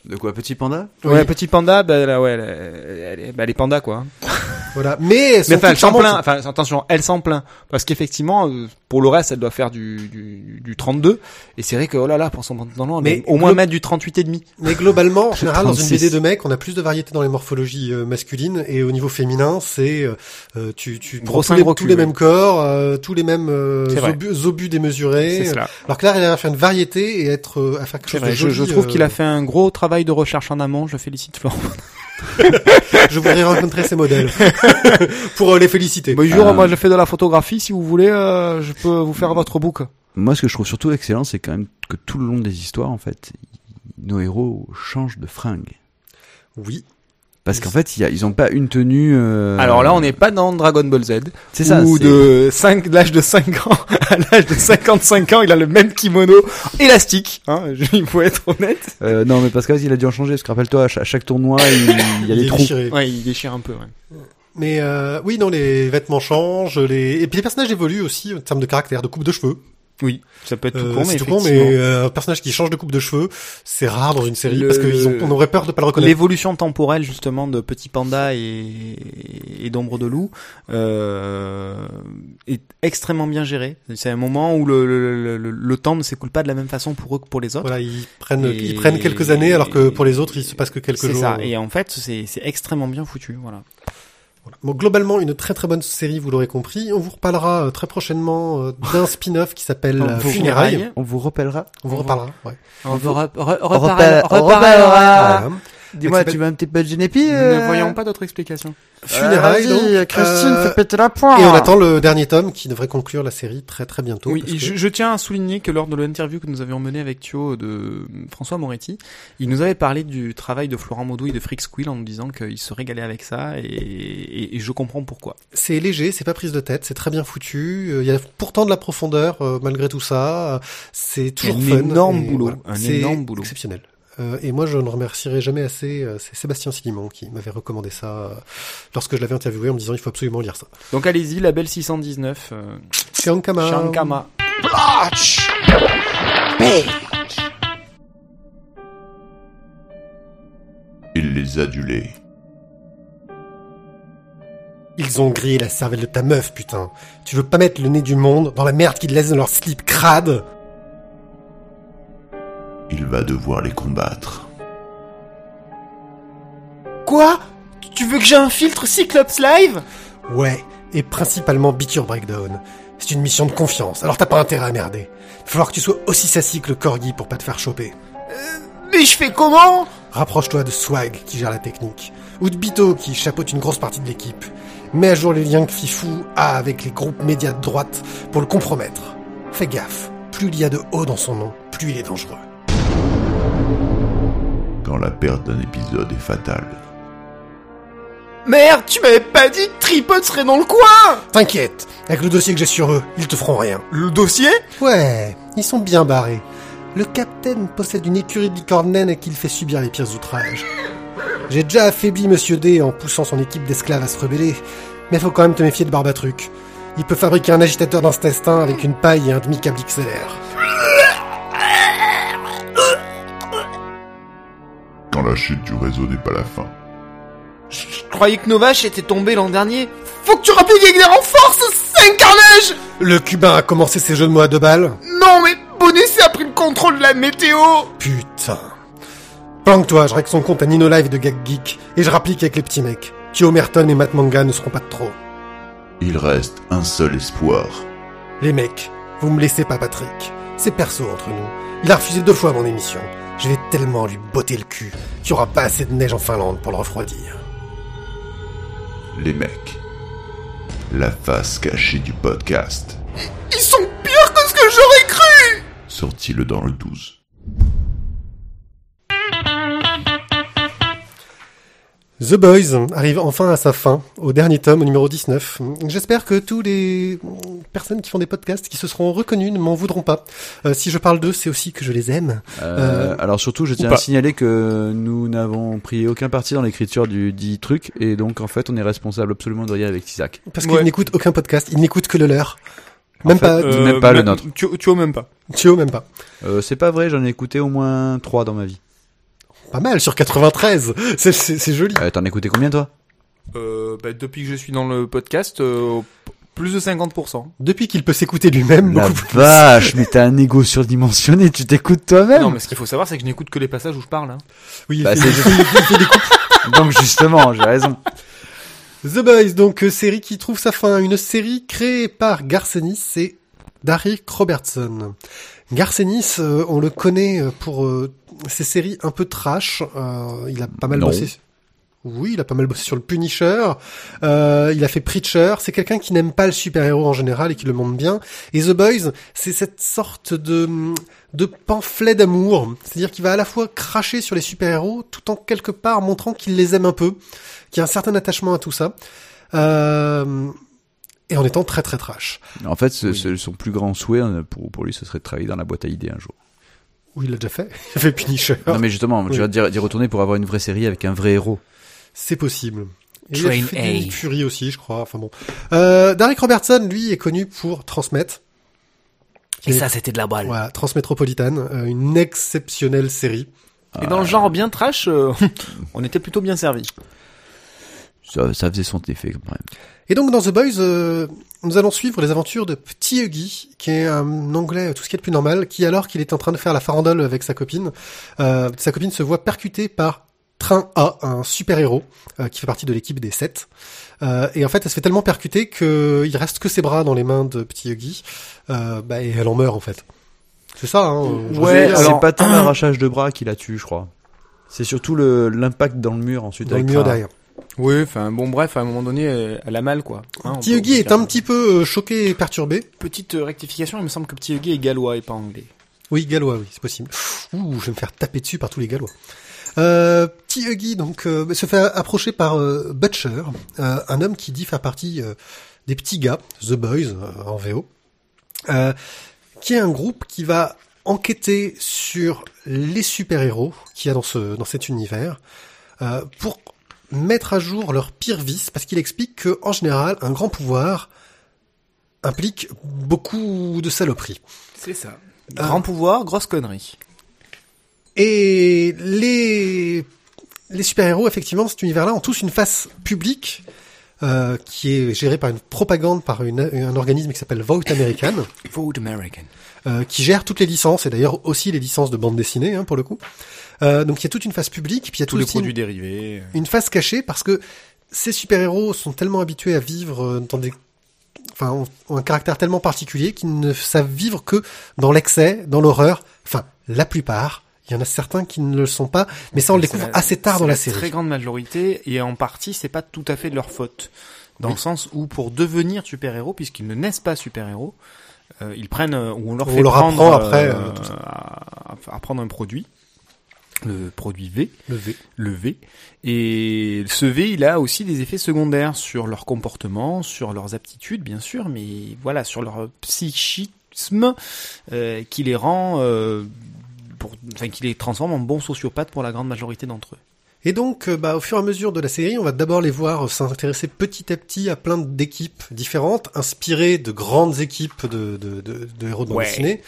De quoi, petit panda oui, Ouais, petit panda, bah, là, ouais, elle, elle, est- bah, elle est panda, quoi. [LAUGHS] Voilà. Mais elles sont Mais enfin, elle s'en plaint. Enfin, attention, elle s'en plaint. Parce qu'effectivement, euh, pour le reste, elle doit faire du, du, du 32. Et c'est vrai que, oh là là, pour son pantalon, elle Mais au moins glo- mettre du 38 et demi. Mais globalement, en [LAUGHS] général, dans une 36. BD de mec, on a plus de variété dans les morphologies euh, masculines et au niveau féminin, c'est euh, euh, tu tu prends tous les, gros tous les oui. mêmes corps, euh, tous les mêmes euh, obus, obus démesurés. C'est cela. Alors que là, elle a faire une variété et être euh, à faire quelque C'est chose vrai. de Je, joli. je trouve euh, qu'il a fait un gros travail de recherche en amont. Je félicite Florent. [LAUGHS] Je voudrais rencontrer ces modèles [LAUGHS] pour euh, les féliciter. Bon, jour, Ah. moi, je fais de la photographie. Si vous voulez, euh, je peux vous faire votre book. Moi, ce que je trouve surtout excellent, c'est quand même que tout le long des histoires, en fait, nos héros changent de fringue. Oui. Parce qu'en fait, il y a- ils ont pas une tenue. euh, Alors là, on n'est pas dans Dragon Ball Z. C'est ça. Ou de 5, l'âge de 5 ans [LAUGHS] à l'âge de 55 ans, il a le même kimono élastique. Hein, il faut être honnête. Euh, non, mais parce qu'il a dû en changer. Parce que rappelle-toi, à chaque, à chaque tournoi, il, il y a [LAUGHS] Il des est trous. Ouais, il déchire un peu. Ouais. Mais euh, oui, non, les vêtements changent, les et puis les personnages évoluent aussi en termes de caractère, de coupe de cheveux. Oui, ça peut être tout Euh, con, c'est mais tout con, mais euh, un personnage qui change de coupe de cheveux, c'est rare dans une série Le- parce qu'on aurait peur de pas le reconnaître. L'évolution temporelle justement de Petit Panda et, et d'Ombre de Loup euh, est extrêmement bien gérée. C'est un moment où le, le, le, le temps ne s'écoule pas de la même façon pour eux que pour les autres. Voilà, ils prennent, Et- ils prennent quelques années alors que pour les autres, il se passe que quelques C'est jours. ça. Et en fait, c'est c'est extrêmement bien foutu. Voilà. Voilà. Bon, globalement, une très très bonne série, vous l'aurez compris. On vous reparlera euh, très prochainement euh, d'un spin-off qui s'appelle euh, Funérailles. On vous rappellera. On vous reparlera. Ouais. On vous re- repar- reparlera- reparlera. Voilà. Dis-moi, tu veux un petit peu de Genepi Ne voyons pas d'autres explications. Funérailles, donc. euh, péter la poire. et on attend le dernier tome qui devrait conclure la série très très bientôt. Oui, parce et que- je, je tiens à souligner que lors de l'interview que nous avions menée avec Thio de François Moretti, il nous avait parlé du travail de Florent Maudou et de Frick Squill en nous disant qu'il se régalait avec ça et, et- et je comprends pourquoi. C'est léger, c'est pas prise de tête, c'est très bien foutu. euh, Il y a pourtant de la profondeur euh, malgré tout ça. euh, C'est toujours Un fun. énorme boulot, voilà. un énorme boulot. Exceptionnel. Euh, et moi, je ne remercierai jamais assez. euh, c'est Sébastien Silimon qui m'avait recommandé ça euh, lorsque je l'avais interviewé en me disant il faut absolument lire ça. Donc allez-y, label 619, euh, Shankama. Shankama. Il les adulait. Ils ont grillé la cervelle de ta meuf, putain. Tu veux pas mettre le nez du monde dans la merde qu'ils laissent dans leur slip crade? Il va devoir les combattre. Quoi? Tu veux que j'ai un filtre Cyclops Live? Ouais, et principalement Beat Your Breakdown. C'est une mission de confiance, alors t'as pas intérêt à merder. Il va falloir que tu sois aussi sassy que le corgi pour pas te faire choper. Mais je fais comment? Rapproche-toi de Swag qui gère la technique, ou de Bito qui chapeaute une grosse partie de l'équipe. Mets à jour les liens que Fifou a avec les groupes médias de droite pour le compromettre. Fais gaffe, plus il y a de O dans son nom, plus il est dangereux. Quand la perte d'un épisode est fatale, Merde, tu m'avais pas dit que Tripod serait dans le coin T'inquiète, avec le dossier que j'ai sur eux, ils te feront rien. Le dossier? Ouais, ils sont bien barrés. Le capitaine possède une écurie de licorne naine et qu'il fait subir les pires outrages. J'ai déjà affaibli Monsieur D en poussant son équipe d'esclaves à se rebeller, mais faut quand même te méfier de Barbatruc. Il peut fabriquer un agitateur d'intestin avec une paille et un demi-câble XLR. Quand la chute du réseau n'est pas la fin, Je croyais que Novache était tombé l'an dernier. Faut que tu rappuies avec des renforts, c'est un carnage Le cubain a commencé ses jeux de mots à deux balles Non mais Bonessi a pris le contrôle de la météo Putain. Planque-toi, je règle son compte à Nino Live de Gag Geek, et je rapplique avec les petits mecs. Tio Merton et Matt Manga ne seront pas de trop. il reste un seul espoir. Les mecs, vous me laissez pas Patrick. C'est perso entre nous. Il a refusé deux fois mon émission. Je vais tellement lui botter le cul qu'il y aura pas assez de neige en Finlande pour le refroidir. Les mecs. La face cachée du podcast. Ils sont pires que ce que j'aurais cru Sorti-le dans le 12. The Boys arrive enfin à sa fin, au dernier tome, au numéro 19. J'espère que tous les personnes qui font des podcasts, qui se seront reconnus, ne m'en voudront pas. Euh, si je parle d'eux, c'est aussi que je les aime. Euh, Euh, alors surtout, je tiens pas. à signaler que nous n'avons pris aucun parti dans l'écriture du dit truc, et donc en fait, on est responsable absolument de rien avec Isaac. Parce qu'ils Ouais. n'écoutent aucun podcast, ils n'écoutent que le leur. En Même fait, pas, euh, même pas le nôtre. Tu, tu vois même pas. Même pas. Euh, c'est pas vrai, j'en ai écouté au moins trois dans ma vie. Pas mal, sur 93. C'est- C'est c'est joli. Euh, T'en écouté combien toi? Euh, bah, depuis que je suis dans le podcast, euh, plus de 50%. Depuis qu'il peut s'écouter lui-même, La beaucoup plus. vache, mais t'as un ego surdimensionné, tu t'écoutes toi-même. Non mais ce qu'il faut savoir c'est que je n'écoute que les passages où je parle. Hein. Oui, il Bah, fait- c'est- il fait- des coupes. Donc justement, j'ai raison. The Boys, donc euh, série qui trouve sa fin, une série créée par Garcenis et Derek Robertson. Garcenis, euh, on le connaît euh, pour euh, ses séries un peu trash. Euh, il a pas mal Non. bossé. Oui, il a pas mal bossé sur le Punisher. Il a fait Preacher. C'est quelqu'un qui n'aime pas le super-héros en général et qui le montre bien. Et The Boys, c'est cette sorte de de pamphlet d'amour. C'est-à-dire qu'il va à la fois cracher sur les super-héros tout en quelque part montrant qu'il les aime un peu, qu'il y a un certain attachement à tout ça. Euh, et en étant très très trash. En fait, ce- ce- son plus grand souhait euh, pour, pour lui, ce serait de travailler dans la boîte à idées un jour. Oui, il l'a déjà fait. [LAUGHS] Il a fait Punisher. Non mais justement, Oui. veux dire d'y retourner pour avoir une vraie série avec un vrai héros. C'est possible. Et il Train a fait A. Fury aussi, je crois. Enfin bon. Euh, Derek Robertson, lui, est connu pour Transmettre, Et ça, c'était de la balle. voilà, Transmétropolitane, euh, une exceptionnelle série. Et dans le genre bien trash, euh, [LAUGHS] on était plutôt bien servi. Ça, ça faisait son effet quand même. Et donc dans The Boys, euh, nous allons suivre les aventures de Petit Huggy, qui est un anglais tout ce qui est de plus normal, qui alors qu'il est en train de faire la farandole avec sa copine, euh, sa copine se voit percutée par Train A, un super-héros euh, qui fait partie de l'équipe des sept. Euh, et en fait, elle se fait tellement percuter qu'il reste que ses bras dans les mains de Petit Huggy, euh, bah, et elle en meurt en fait. C'est ça, hein. Ouais, c'est pas tant l'arrachage de bras qui la tue, je crois. C'est surtout le l'impact dans le mur ensuite. dans le avec mur Tra- derrière. Oui, enfin bon, bref, à un moment donné, euh, elle a mal quoi. Hein, Petit Huggy est un petit peu euh, choqué et perturbé. Petite euh, rectification, il me semble que Petit Huggy est gallois et pas anglais. Oui, gallois, oui, c'est possible. Ouh, je vais me faire taper dessus par tous les gallois. Euh, petit Huggy donc euh, se fait approcher par euh, Butcher, euh, un homme qui dit faire partie euh, des petits gars, The Boys euh, en VO, euh, qui est un groupe qui va enquêter sur les super-héros qu'il y a dans ce dans cet univers euh, pour mettre à jour leurs pires vices, parce qu'il explique que en général un grand pouvoir implique beaucoup de saloperies. C'est ça. Grand pouvoir, grosse connerie. Et les les super-héros, effectivement, cet univers-là, ont tous une face publique euh, qui est gérée par une propagande par une, un organisme qui s'appelle Vote American, Vote American. euh, qui gère toutes les licences et d'ailleurs aussi les licences de bande dessinée, hein, pour le coup. Euh, donc il y a toute une face publique, puis il y a Tous tout les aussi produits dérivés. euh. une face cachée parce que ces super-héros sont tellement habitués à vivre euh, dans des enfin ont, ont un caractère tellement particulier qu'ils ne savent vivre que dans l'excès, dans l'horreur. Enfin, la plupart. Il y en a certains qui ne le sont pas, mais ça on le découvre la- assez tard dans la Très série. grande majorité, et en partie, c'est pas tout à fait de leur faute. Dans le sens où, pour devenir super-héros, puisqu'ils ne naissent pas super-héros, euh, ils prennent, euh, ou on leur On fait leur prendre, apprend après, euh, euh, à, à prendre un produit, le produit V, Le V. le V. Et ce V, il a aussi des effets secondaires sur leur comportement, sur leurs aptitudes, bien sûr, mais voilà, sur leur psychisme, euh, qui les rend, euh, pour, enfin, qui les transforme en bons sociopathes pour la grande majorité d'entre eux. Et donc, euh, bah, au fur et à mesure de la série, on va d'abord les voir s'intéresser petit à petit à plein d'équipes différentes, inspirées de grandes équipes de, de, de, de héros de bande Ouais. dessinée,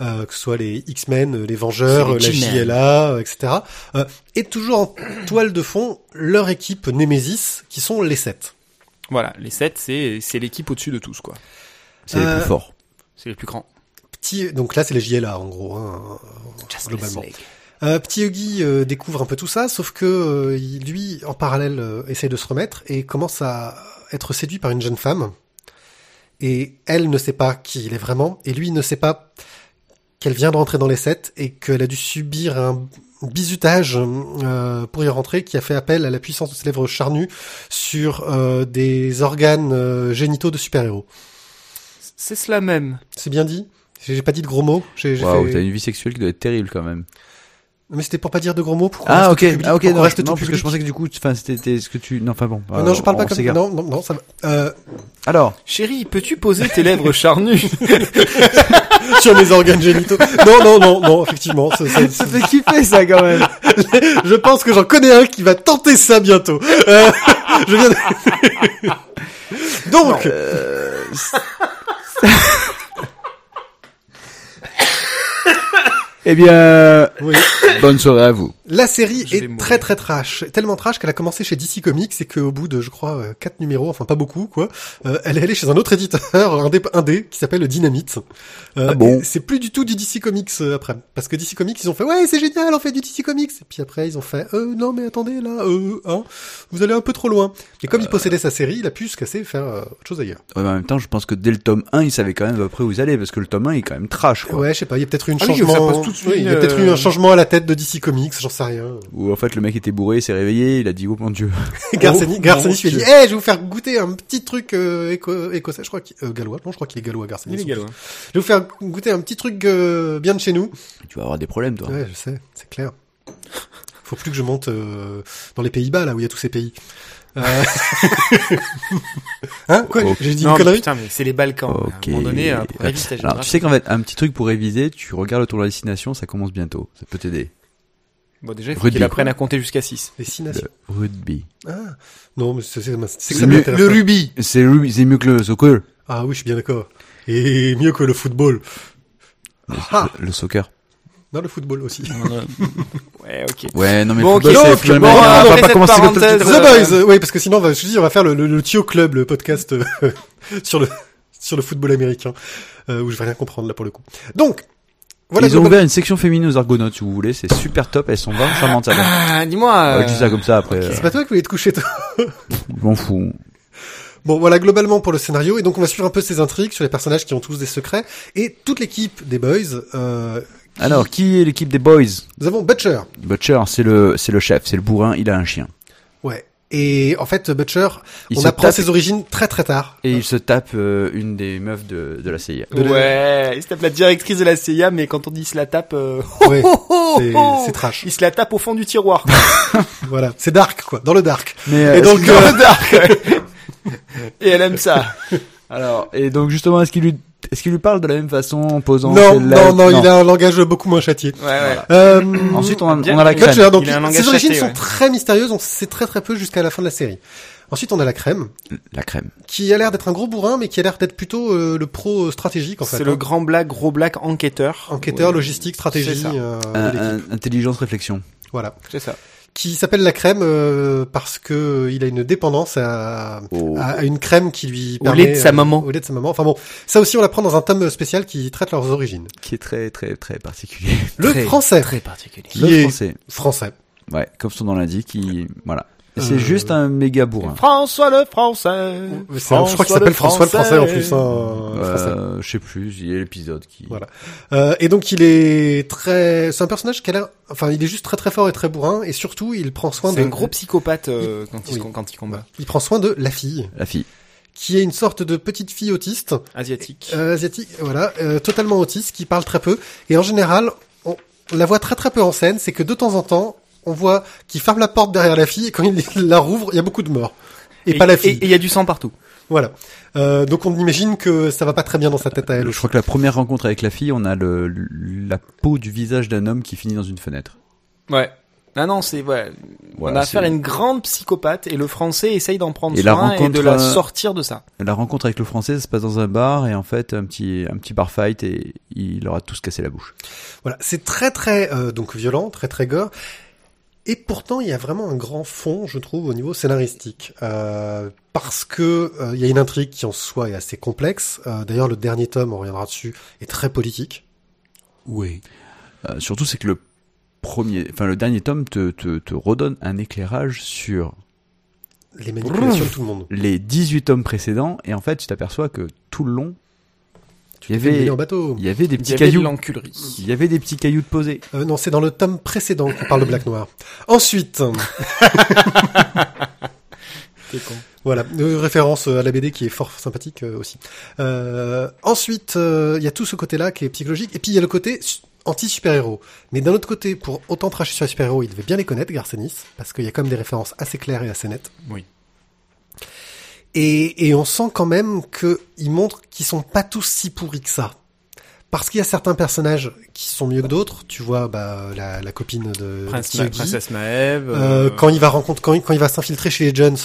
euh, que ce soit les X-Men, les Vengeurs, les la. JLA, etc. Euh, et toujours en toile de fond, leur équipe Nemesis, qui sont les sept. Voilà, les 7, c'est, l'équipe au-dessus de tous, quoi. C'est les Euh, plus forts. C'est les plus grands. Petit, donc là, c'est les JLA, en gros, hein, globalement. Euh, Petit Huggy euh, découvre un peu tout ça, sauf que euh, il- lui, en parallèle, euh, essaie de se remettre et commence à être séduit par une jeune femme. Et elle ne sait pas qui il est vraiment, et lui ne sait pas qu'elle vient de rentrer dans les sept et qu'elle a dû subir un bizutage euh, pour y rentrer qui a fait appel à la puissance de ses lèvres charnues sur euh, des organes euh, génitaux de super-héros. C'est cela même. C'est bien dit? J'ai pas dit de gros mots. J'ai fait- t'as une vie sexuelle qui doit être terrible quand même. Mais c'était pour pas dire de gros mots. Pour Ah reste ok, public, ah ok, non, reste non, parce que je pensais que du coup, enfin c'était c'était ce que tu, non, enfin bon. Euh, non, je parle pas on comme s'égare. Non, non, non, ça va. Euh, Alors, Chérie, peux-tu poser tes lèvres charnues [LAUGHS] sur mes organes génitaux. Non, non, non, non, effectivement. ça- ça- ça- fait kiffer ça quand même. [LAUGHS] je pense que j'en connais un qui va tenter ça bientôt. Euh, je viens de... [LAUGHS] Donc, Euh, eh bien, oui, [COUGHS] bonne soirée à vous. La série Je est mourir. très très trash, tellement trash qu'elle a commencé chez DC Comics et qu'au bout de, je crois, euh, quatre numéros, enfin pas beaucoup, quoi, euh, elle est allée chez un autre éditeur, [LAUGHS] un dé, un dé qui s'appelle Dynamite. Euh, Ah bon C'est plus du tout du DC Comics euh, après, parce que DC Comics ils ont fait ouais c'est génial, on fait du DC Comics, et puis après ils ont fait euh, non mais attendez là, euh, hein, vous allez un peu trop loin. Et comme il possédait sa série, il a pu se casser et faire euh, autre chose ailleurs. Ouais, mais en même temps, je pense que dès le tome 1, il savait quand même à peu près où ils allaient, parce que le tome 1 est quand même trash, quoi. Ouais, je sais pas, il y a peut-être eu un Ah oui, changement. ça passe tout de suite, Oui, il y a euh, peut-être eu un changement à la tête de DC Comics, j'en sais rien. Où en fait le mec était bourré, il s'est réveillé, il a dit oh mon dieu. [LAUGHS] Garcenis, Oh, Garcenis mon lui a dit. Eh, je vais vous faire goûter un petit truc euh, éco- écossais, je crois qu'il euh, gallois. Non, je crois qu'il est gallois, Garcenis. Il est gallois. Je vais vous faire goûter un petit truc euh, bien de chez nous. Tu vas avoir des problèmes toi. Ouais, je sais, c'est clair. Faut plus que je monte euh, dans les Pays-Bas, là où il y a tous ces pays. Euh... [LAUGHS] hein Quoi. J'ai dit Non, une connerie putain, mais c'est les Balkans. Ok. À un moment donné, euh, pour réviser ta Alors tu sais qu'en fait, un petit truc pour réviser, tu regardes le tour de la destination, ça commence bientôt. Ça peut t'aider. Bon, déjà, il faut Rugby, qu'il apprenne à compter jusqu'à 6. Les six nations. Le rugby. Ah, non, mais c'est c'est- c'est Le pas. rugby C'est le rugby, c'est mieux que le soccer. Ah oui, je suis bien d'accord. Et mieux que le football. Ah Le, le soccer. Dans le football aussi. [LAUGHS] ouais, ok. Ouais, non mais Bon, football, ok, c'est bon, après on va pas commencer comme The Euh, Boys, oui, parce que sinon, on va, je dis, on va faire le, le, le Tio Club, le podcast euh, [LAUGHS] sur le sur le football américain, euh, où je vais rien comprendre là pour le coup. Donc, voilà. Ils ont ouvert une section féminine aux Argonautes, si vous voulez. C'est super top. Elles sont vraiment charmantes, ça. Ah, dis-moi. Ouais, euh, je dis ça comme ça après. euh, C'est pas toi qui voulais te coucher, toi. Je m'en fous. Bon, voilà globalement pour le scénario, et donc on va suivre un peu ces intrigues sur les personnages qui ont tous des secrets et toute l'équipe des Boys. Euh, qui- Alors, qui est l'équipe des Boys? Nous avons Butcher. Butcher, c'est le, c'est le chef, c'est le bourrin. Il a un chien. Et en fait, Butcher, Il on apprend tape- ses origines très très tard. Et il se tape euh, une des meufs de, de la CIA. de la- Ouais, il se tape la directrice de la CIA, mais quand on dit il se la tape, euh, [LAUGHS] Ouais, c'est oh, [LAUGHS] c'est trash. il se la tape au fond du tiroir. [LAUGHS] Voilà, c'est dark quoi, dans le dark. Mais Et euh, donc, euh, Dans le dark. ouais. Et elle aime ça. alors, et donc justement, est-ce qu'il lui, est-ce qu'il lui parle de la même façon en posant non, non, lèvres non, il a un langage beaucoup moins châtié. Ouais, ouais. Euh, Ensuite, on a, on a la crème. Butcher, donc Il a un langage ses origines châté, sont ouais. très mystérieuses, on sait très très peu jusqu'à la fin de la série. Ensuite, on a la crème, La crème. qui a l'air d'être un gros bourrin, mais qui a l'air d'être plutôt euh, le pro stratégique en fait. C'est hein. le grand black, gros black enquêteur. enquêteur, Ouais. logistique, stratégie euh, l'équipe. un- intelligence, réflexion. Voilà. C'est ça. Qui s'appelle la crème euh, parce que euh, il a une dépendance à, Oh. à, une crème qui lui Au permet, lait de sa euh, maman. Au lait de sa maman. Enfin bon, ça aussi on l'apprend dans un tome spécial qui traite leurs origines. Qui est très, très, très particulier. Le Très, français, Très particulier. qui Le est français. français. Ouais, comme son nom l'indique, qui, voilà. Et Euh, C'est juste un méga bourrin. François le français. C'est je crois qu'il s'appelle François le français en plus. Hein, français. Euh, je sais plus, il y a l'épisode qui. Voilà. Euh, et donc il est très, c'est un personnage qui a l'air, enfin il est juste très très fort et très bourrin et surtout il prend soin C'est de, un gros psychopathe euh, quand, il, Oui. se- quand il combat. il prend soin de la fille La fille. qui est une sorte de petite fille autiste, Asiatique. euh, asiatique, voilà, euh, totalement autiste, qui parle très peu et en général on, on la voit très très peu en scène. C'est que de temps en temps on voit qu'il ferme la porte derrière la fille et quand il [LAUGHS] la rouvre il y a beaucoup de morts. Et, pas la Et fille. il y a du sang partout. Voilà. Euh, donc on imagine que ça va pas très bien dans sa tête à elle. Je crois que la première rencontre avec la fille, on a le, la peau du visage d'un homme qui finit dans une fenêtre. Ouais. Ah non, c'est ouais. Voilà, on a affaire à une grande psychopathe et le français essaye d'en prendre Et la soin et de la euh, sortir de ça. La rencontre avec le français, ça se passe dans un bar et en fait un petit un petit bar fight et il leur a tous cassé la bouche. Voilà, c'est très très euh, donc violent, très très gore. Et pourtant, il y a vraiment un grand fond, je trouve, au niveau scénaristique, euh, parce que euh, il y a une intrigue qui en soi est assez complexe. Euh, D'ailleurs, le dernier tome, on reviendra dessus, est très politique. Oui. Surtout c'est que le premier, enfin le dernier tome te, te te redonne un éclairage sur Les manipulations de tout le monde. les 18 tomes précédents et en fait tu t'aperçois que tout le long Tu il y avait mêlé en bateau. il y avait des Il y petits avait de cailloux, l'enculerie. il y avait des petits cailloux de posés. Euh, non, c'est dans le tome précédent qu'on parle de Black Noir. Ensuite, [LAUGHS] T'es con. Voilà, euh, référence à la BD qui est fort sympathique euh, aussi. Euh, ensuite, euh, il y a tout ce côté-là qui est psychologique, et puis il y a le côté su- anti-super-héros. Mais d'un autre côté, pour autant tracher sur les super-héros, il devait bien les connaître, Garcenis, parce qu'il y a quand même des références assez claires et assez nettes. Oui. Et, et on sent quand même qu'ils montrent qu'ils sont pas tous si pourris que ça. Parce qu'il y a certains personnages qui sont mieux que d'autres. Tu vois, bah, la, la copine de Prince Tyagi. Princesse Maeve. Euh, quand il va rencontrer, quand il, quand il va s'infiltrer chez les Jones,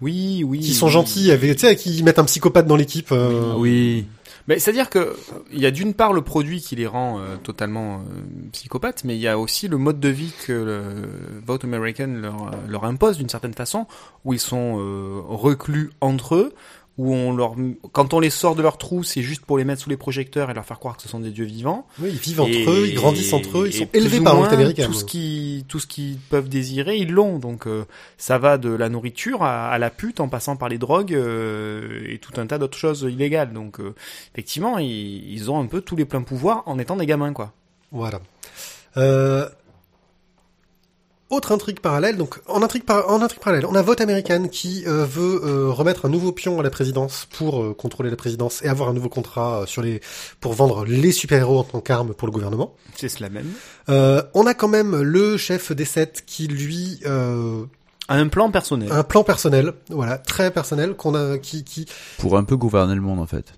Oui, oui. qui sont gentils, avec, tu sais, qui mettent un psychopathe dans l'équipe. euh, Oui. Mais c'est-à-dire que il y a d'une part le produit qui les rend euh, totalement euh, psychopathes, mais il y a aussi le mode de vie que le Vote American leur, euh, leur impose d'une certaine façon, où ils sont euh, reclus entre eux, où on leur, quand on les sort de leur trou, c'est juste pour les mettre sous les projecteurs et leur faire croire que ce sont des dieux vivants. Oui, ils vivent entre eux, ils grandissent entre eux, ils sont élevés par l'Ouest américain. Tout ce qui, tout ce qu'ils peuvent désirer, ils l'ont. Donc euh, ça va de la nourriture à, à la pute, en passant par les drogues euh, et tout un tas d'autres choses illégales. Donc euh, effectivement, ils, ils ont un peu tous les pleins pouvoirs en étant des gamins, quoi. Voilà. Autre intrigue parallèle, donc en intrigue, par- en intrigue parallèle, on a Vote American qui euh, veut euh, remettre un nouveau pion à la présidence pour euh, contrôler la présidence et avoir un nouveau contrat euh, sur les pour vendre les super-héros en tant qu'armes pour le gouvernement. C'est cela même. Euh, on a quand même le chef des sept qui lui euh, Un plan personnel. a un plan personnel, voilà, très personnel qu'on a qui qui Pour un peu gouverner le monde en fait.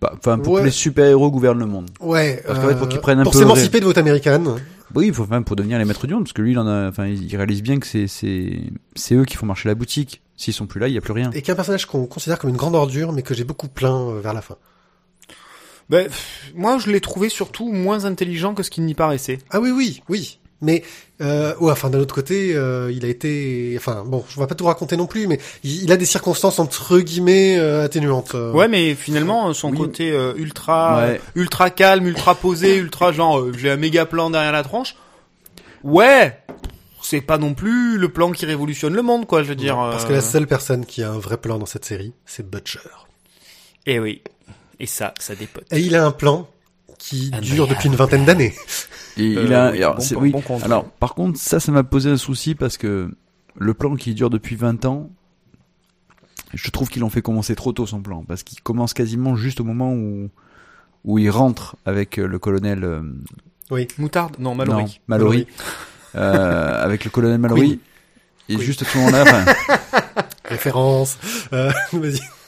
Bah, Enfin, pour Ouais. que les super-héros gouvernent le monde. ouais Parce qu'en fait, pour qu'ils prennent un pour peu s'émanciper de Vote American. Oui, il faut même pour devenir les maîtres du monde, parce que lui, il en a, enfin, il réalise bien que c'est, c'est, c'est eux qui font marcher la boutique. S'ils sont plus là, il y a plus rien. et qui est un personnage qu'on considère comme une grande ordure, mais que j'ai beaucoup plaint euh, vers la fin. Ben, moi, je l'ai trouvé surtout moins intelligent que ce qu'il n'y paraissait. Ah oui, oui, oui. Mais euh, ouais, enfin d'un autre côté, euh, il a été, enfin bon, je vais pas tout raconter non plus, mais il, il a des circonstances entre guillemets euh, atténuantes. euh. Ouais, mais finalement, son Oui. côté euh, ultra, Ouais. euh, ultra calme, ultra posé, ultra genre, euh, j'ai un méga plan derrière la tranche. Ouais, c'est pas non plus le plan qui révolutionne le monde, quoi. Je veux dire. Parce euh, que la seule personne qui a un vrai plan dans cette série, c'est Butcher. Eh oui. Et ça, ça dépote. Et il a un plan qui dure depuis une vingtaine d'années. [LAUGHS] Et Euh, il a, oui, alors, bon oui. bon alors, par contre, ça, ça m'a posé un souci parce que le plan qui dure depuis 20 ans, je trouve qu'il en fait commencer trop tôt son plan parce qu'il commence quasiment juste au moment où où il rentre avec euh, le colonel euh, Moutarde? Non, Mallory. non, Mallory, euh, avec le colonel Mallory. Queen. Et juste à ce moment-là, [LAUGHS] Référence. Euh, [LAUGHS]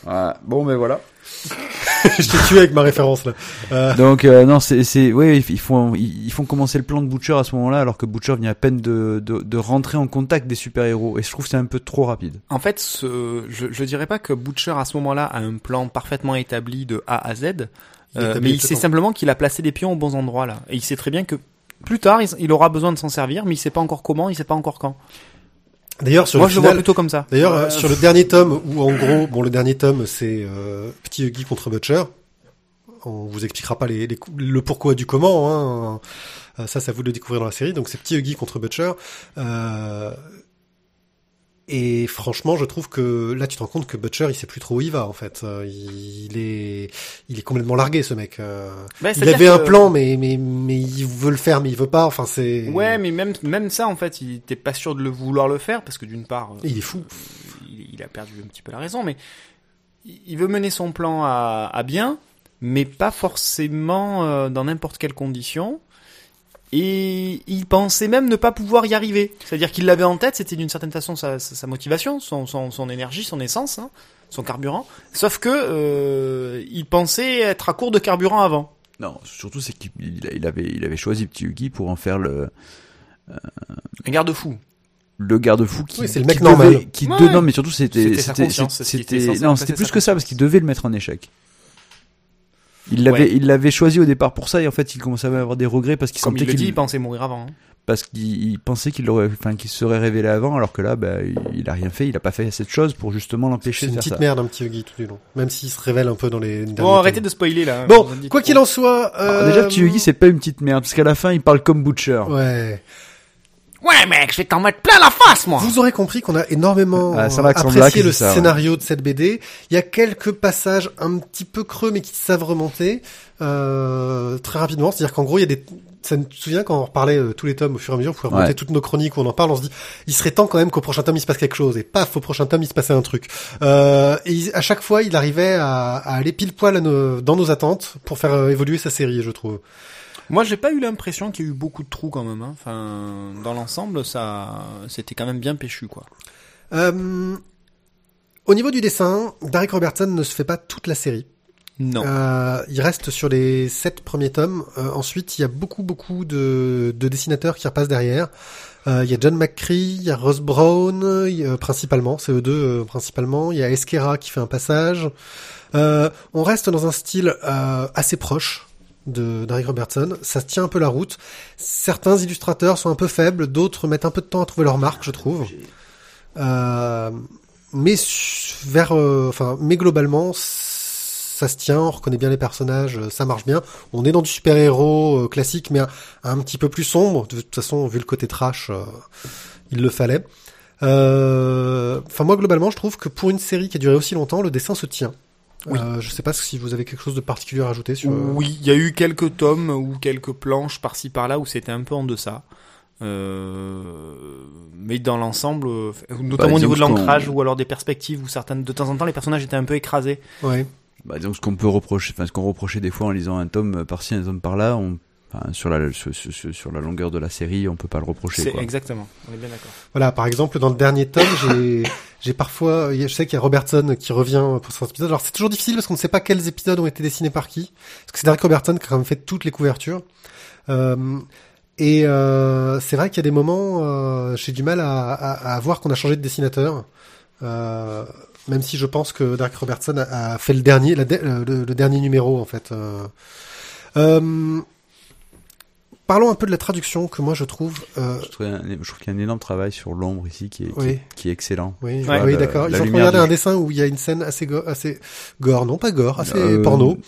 voilà. bon, mais voilà. Je t'ai tué avec ma référence là. Euh, Donc euh, non, c'est c'est ouais, ils font ils font commencer le plan de Butcher à ce moment-là, alors que Butcher vient à peine de de, de rentrer en contact des super héros. Et je trouve que c'est un peu trop rapide. En fait, ce, je, je dirais pas que Butcher à ce moment-là a un plan parfaitement établi de A à Z, Il euh, mais il sait simplement qu'il a placé des pions aux bons endroits là, et il sait très bien que plus tard il, il aura besoin de s'en servir, mais il sait pas encore comment, il sait pas encore quand. D'ailleurs sur Moi, le je le vois plutôt comme ça. D'ailleurs, Euh, sur le dernier tome, où en gros, bon, le dernier tome, c'est euh, Petit Huggy contre Butcher. On vous expliquera pas les, les le pourquoi du comment. Hein. Euh, ça, à vous de le découvrir dans la série. Donc, c'est Petit Huggy contre Butcher. Euh, et franchement, je trouve que là, tu te rends compte que Butcher, il sait plus trop où il va, en fait. Euh, il est, il est complètement largué, ce mec. Euh, Ben, il avait un que- plan, mais, mais, mais il veut le faire, mais il veut pas. Enfin, c'est. Ouais, mais même même ça en fait, il était pas sûr de le vouloir le faire parce que d'une part, euh, Il est fou. il, il a perdu un petit peu la raison, mais il veut mener son plan à, à bien, mais pas forcément dans n'importe quelle condition. Et il pensait même ne pas pouvoir y arriver. C'est-à-dire qu'il l'avait en tête, c'était d'une certaine façon sa, sa, sa motivation, son, son, son énergie, son essence, hein, son carburant. Sauf que euh, il pensait être à court de carburant avant. Non, surtout c'est qu'il il il avait il avait choisi Petit Huggy pour en faire le Un garde-fou. le garde-fou qui Oui, c'est le mec qui normal. devait- qui Ouais. de- non mais surtout c'était non c'était plus que ça parce qu'il devait le mettre en échec. Il l'avait Ouais. il l'avait choisi au départ pour ça et en fait il commençait à avoir des regrets parce qu'il Comme sentait qu'il il pensait mourir avant. hein. parce qu'il il pensait qu'il aurait enfin qu'il se serait révélé avant alors que là bah il, a rien fait, il a pas fait cette chose pour justement C'est l'empêcher de une faire petite ça. merde, un petit Huggy tout du long. Même s'il se révèle un peu dans les derniers Bon, arrêtez de spoiler là. Bon, quoi qu'il en soit, Alors, euh, déjà Petit Huggy c'est pas une petite merde parce qu'à la fin il parle comme Butcher. Ouais. Ouais, mec, je vais t'en mettre plein la face, moi. Vous aurez compris qu'on a énormément Ah, apprécié black, le ouais. scénario de cette BD. Il y a quelques passages un petit peu creux mais qui savent remonter euh, très rapidement. C'est-à-dire qu'en gros, il y a des... Ça me souviens quand on reparlait euh, tous les tomes au fur et à mesure, on pouvait remonter Ouais. toutes nos chroniques où on en parle, on se dit, il serait temps quand même qu'au prochain tome il se passe quelque chose. Et paf, au prochain tome il se passait un truc. Euh, et il- à chaque fois, il arrivait à, à aller pile poil à nos- dans nos attentes pour faire euh, évoluer sa série, je trouve. Moi, j'ai pas eu l'impression qu'il y a eu beaucoup de trous quand même. Hein. Enfin, dans l'ensemble, ça, c'était quand même bien péchu, quoi. Euh, au niveau du dessin, Derek Robertson ne se fait pas toute la série. Non. Euh, il reste sur les sept premiers tomes. Euh, ensuite, il y a beaucoup, beaucoup de, de dessinateurs qui repassent derrière. Euh, il y a John McCree, il y a Ross Brown, il a- principalement, c'est eux deux euh, principalement. Il y a Esquera qui fait un passage. Euh, on reste dans un style euh, assez proche de Robertson. Ça se tient un peu la route. Certains illustrateurs sont un peu faibles, d'autres mettent un peu de temps à trouver leur marque, je trouve. Euh, euh, mais globalement, ça se tient. On reconnaît bien les personnages, euh, ça marche bien. On est dans du super-héros classique, mais un, petit peu plus sombre. De toute façon, vu le côté trash, il le fallait. Enfin, moi, globalement, je trouve que pour une série qui a duré aussi longtemps, le dessin se tient. Oui. Euh, je sais pas si vous avez quelque chose de particulier à rajouter sur. euh, Oui, il y a eu quelques tomes ou quelques planches par-ci par-là où c'était un peu en deçà. Euh, mais dans l'ensemble, euh, notamment au disons niveau de l'ancrage ou alors des perspectives où certaines, de temps en temps, les personnages étaient un peu écrasés. Ouais. Bah, disons ce qu'on peut reprocher, enfin ce qu'on reprochait des fois en lisant un tome par-ci, un tome par-là, on, enfin, sur la sur, sur- sur la longueur de la série, on peut pas le reprocher. C'est Quoi. exactement. On est bien d'accord. Voilà, par exemple, dans le dernier tome, j'ai, j'ai parfois, je sais qu'il y a Robertson qui revient pour certains épisodes. Alors c'est toujours difficile parce qu'on ne sait pas quels épisodes ont été dessinés par qui. Parce que c'est Derek Robertson qui a quand même fait toutes les couvertures. Euh, et euh, c'est vrai qu'il y a des moments, euh, j'ai du mal à, à, à voir qu'on a changé de dessinateur. Euh, Même si je pense que Derek Robertson a, a fait le dernier, le, le dernier numéro en fait. Euh, euh, parlons un peu de la traduction que moi je trouve. euh, Je trouve, qu'il y a un énorme travail sur l'ombre ici qui est, qui est, qui est excellent. oui, Ouais. oui, d'accord. Ils ont regardé du- un dessin où il y a une scène assez go- assez gore, non pas gore, assez Euh, porno.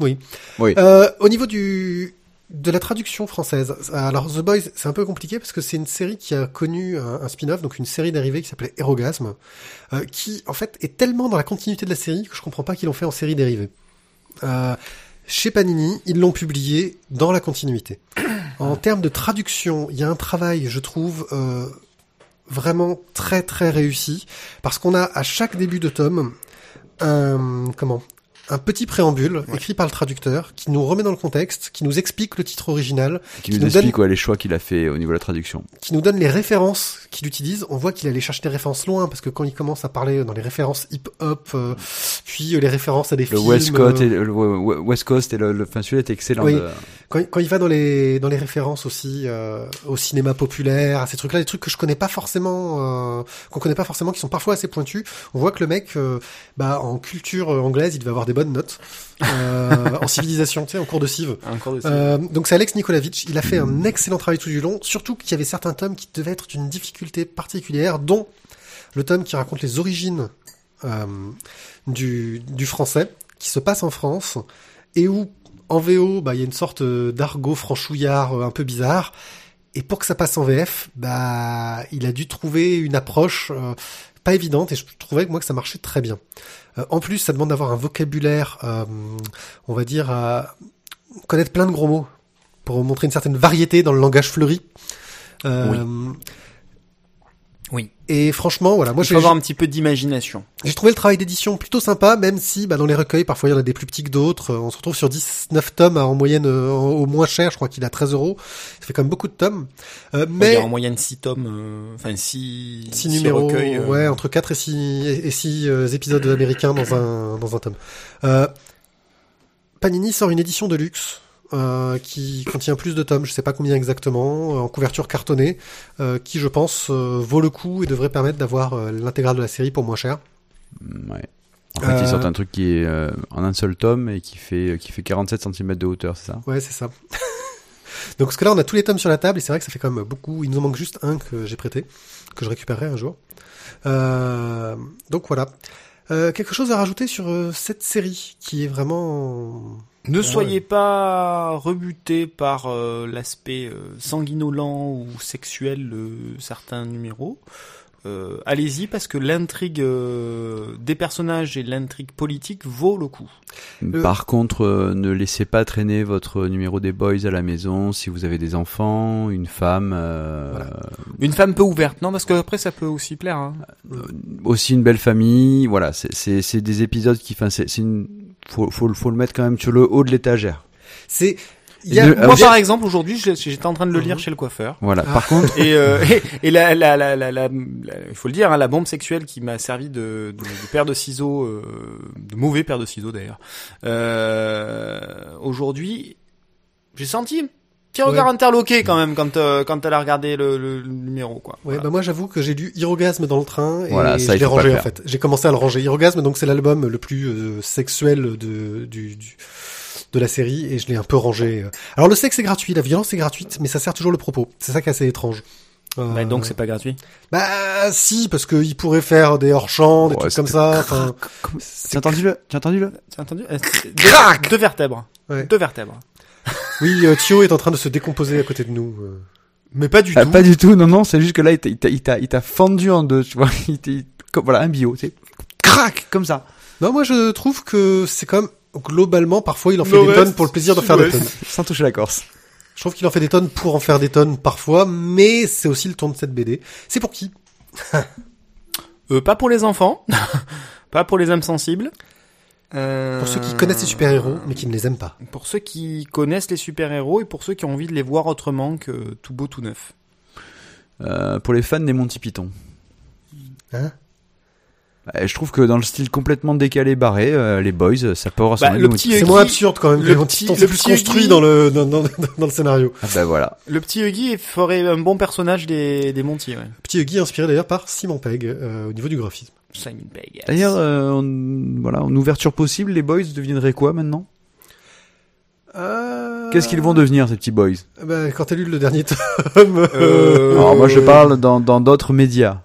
Oui. Oui. Euh, au niveau du de la traduction française, alors The Boys, c'est un peu compliqué parce que c'est une série qui a connu un, un spin-off, donc une série dérivée qui s'appelait Erogasme, euh, qui en fait est tellement dans la continuité de la série que je comprends pas qu'ils l'ont fait en série dérivée. Euh, chez Panini, ils l'ont publié dans la continuité. [CLEARS THROAT] En termes de traduction, il y a un travail, je trouve, euh, vraiment très très réussi, parce qu'on a à chaque début de tome un comment un petit préambule écrit par le traducteur qui nous remet dans le contexte, qui nous explique le titre original, Qui Qui nous nous explique ouais, les choix qu'il a fait au niveau de la traduction. qui nous donne les références qu'il utilise. On voit qu'il allait chercher des références loin parce que quand il commence à parler dans les références hip-hop, euh, puis euh, les références à des Le films, West Coast, euh, et, le West Coast et le, le enfin, celui-là est excellent. Oui. de- quand, quand il va dans les dans les références aussi euh, au cinéma populaire, à ces trucs-là, des trucs que je connais pas forcément, qu'on connaît pas forcément, qui sont parfois assez pointus. On voit que le mec, bah en culture anglaise, il devait avoir des bonnes notes. Euh, en civilisation, tu sais, en cours de de Euh, donc c'est Alex Nikolavitch, il a fait un excellent travail tout du long, surtout qu'il y avait certains tomes qui devaient être d'une difficulté particulière, dont le tome qui raconte les origines euh, du, du français, qui se passe en France, et où en VO, bah, il y a une sorte d'argot franchouillard un peu bizarre, et pour que ça passe en VF, bah, il a dû trouver une approche euh, pas évidente, et je trouvais que moi que ça marchait très bien. Euh, en plus, ça demande d'avoir un vocabulaire, euh, on va dire, à connaître plein de gros mots pour montrer une certaine variété dans le langage fleuri. Euh. Et franchement, voilà, moi j'ai faut avoir un petit peu d'imagination. j'ai trouvé le travail d'édition plutôt sympa, même si bah, dans les recueils, parfois il y en a des plus petits que d'autres. Euh, On se retrouve sur 19 tomes hein, en moyenne euh, au moins cher, je crois qu'il a 13 euros. Ça fait quand même beaucoup de tomes. Euh, Mais... en moyenne 6 tomes, euh, enfin 6 six numéros, recueils. euh, ouais, entre 4 et 6 et 6 épisodes américains dans un dans un tome. Euh, Panini sort une édition de luxe euh, qui contient plus de tomes, je sais pas combien exactement, euh, en couverture cartonnée, euh, qui je pense vaut le coup et devrait permettre d'avoir l'intégrale de la série pour moins cher. Mm, Ouais. En fait, ils sortent un truc qui est en un seul tome et qui fait qui fait 47 cm de hauteur, c'est ça? Ouais, c'est ça. [LAUGHS] Donc parce que là, on a tous les tomes sur la table et c'est vrai que ça fait quand même beaucoup. Il nous en manque juste un que j'ai prêté, que je récupérerai un jour. Euh, donc voilà. Euh, quelque chose à rajouter sur cette série qui est vraiment. Ne Ouais. soyez pas rebutés par euh, l'aspect euh, sanguinolent ou sexuel de certains numéros. Euh, Allez-y parce que l'intrigue euh, des personnages et l'intrigue politique vaut le coup. Par contre, euh, ne laissez pas traîner votre numéro des boys à la maison si vous avez des enfants, une femme, euh, Voilà. Une femme peu ouverte, non Parce que après ça peut aussi plaire. Hein. aussi une belle famille. Voilà, c'est- des épisodes qui, enfin, c'est une faut, faut, le- faut le mettre quand même sur le haut de l'étagère. C'est. Il y a. Le- Moi, Ah, par exemple, aujourd'hui, j'étais en train de le lire Mhm. chez le coiffeur. Voilà. Ah. Par contre, Et, euh, et, et la, la, la, la, la- la- il faut le dire, hein, la bombe sexuelle qui m'a servi de, de, de paire de ciseaux, euh, de mauvais paire de ciseaux d'ailleurs. Euh, aujourd'hui, j'ai senti petit regard Ouais. interloqué quand même quand euh, quand elle a regardé le, le, le numéro quoi. Ouais, Voilà. bah moi j'avoue que j'ai lu Hirogasme dans le train et Voilà, ça, je il l'ai rangé en fait. J'ai commencé à le ranger. Hirogasme, donc c'est l'album le plus euh, sexuel de du, du de la série et je l'ai un peu rangé. Alors le sexe est gratuit, la violence est gratuite, mais ça sert toujours le propos. C'est ça qui est assez étrange. Euh, Bah, donc c'est pas gratuit? Bah si, parce qu'il pourrait faire des hors-champs, des Ouais, trucs comme ça. Enfin, tu as entendu le, tu as entendu le T'as entendu? Euh, Crac deux, deux vertèbres. Ouais. Deux vertèbres. Oui, euh, Thio est en train de se décomposer à côté de nous. euh. Mais pas du Ah, tout. Pas du tout. Non, non, c'est juste que là, il t'a- il t'a, il t'a, il t'a fendu en deux. Tu vois, [LAUGHS] il comme voilà un bio, c'est crac comme ça. Non, moi je trouve que c'est quand même globalement parfois il en fait des tonnes pour le plaisir de faire des tonnes. [LAUGHS] Sans toucher la Corse. Je trouve qu'il en fait des tonnes pour en faire des tonnes parfois, mais c'est aussi le ton de cette BD. C'est pour qui? Euh, pas pour les enfants, [LAUGHS] pas pour les âmes sensibles. Euh, Pour ceux qui connaissent les super-héros, mais qui ne les aiment pas. Pour ceux qui connaissent les super-héros et pour ceux qui ont envie de les voir autrement que tout beau, tout neuf. Euh, pour les fans des Monty Python. Hein? Euh, Je trouve que dans le style complètement décalé, barré, euh, les boys, ça peut ressembler Bah, C'est moins absurde quand même. le petit- le c'est plus petit construit Huggy- dans le dans, dans, dans le scénario. Ah bah voilà. Le petit Huggy ferait un bon personnage des, des Monty, ouais. Petit Huggy inspiré d'ailleurs par Simon Pegg euh, au niveau du graphisme. Simon Pegg. yes. D'ailleurs, euh, on- voilà, en ouverture possible, les boys deviendraient quoi maintenant? Euh, Qu'est-ce qu'ils vont devenir ces petits boys? bah, Quand t'as lu le dernier tome, Euh, Alors moi je parle dans dans d'autres médias.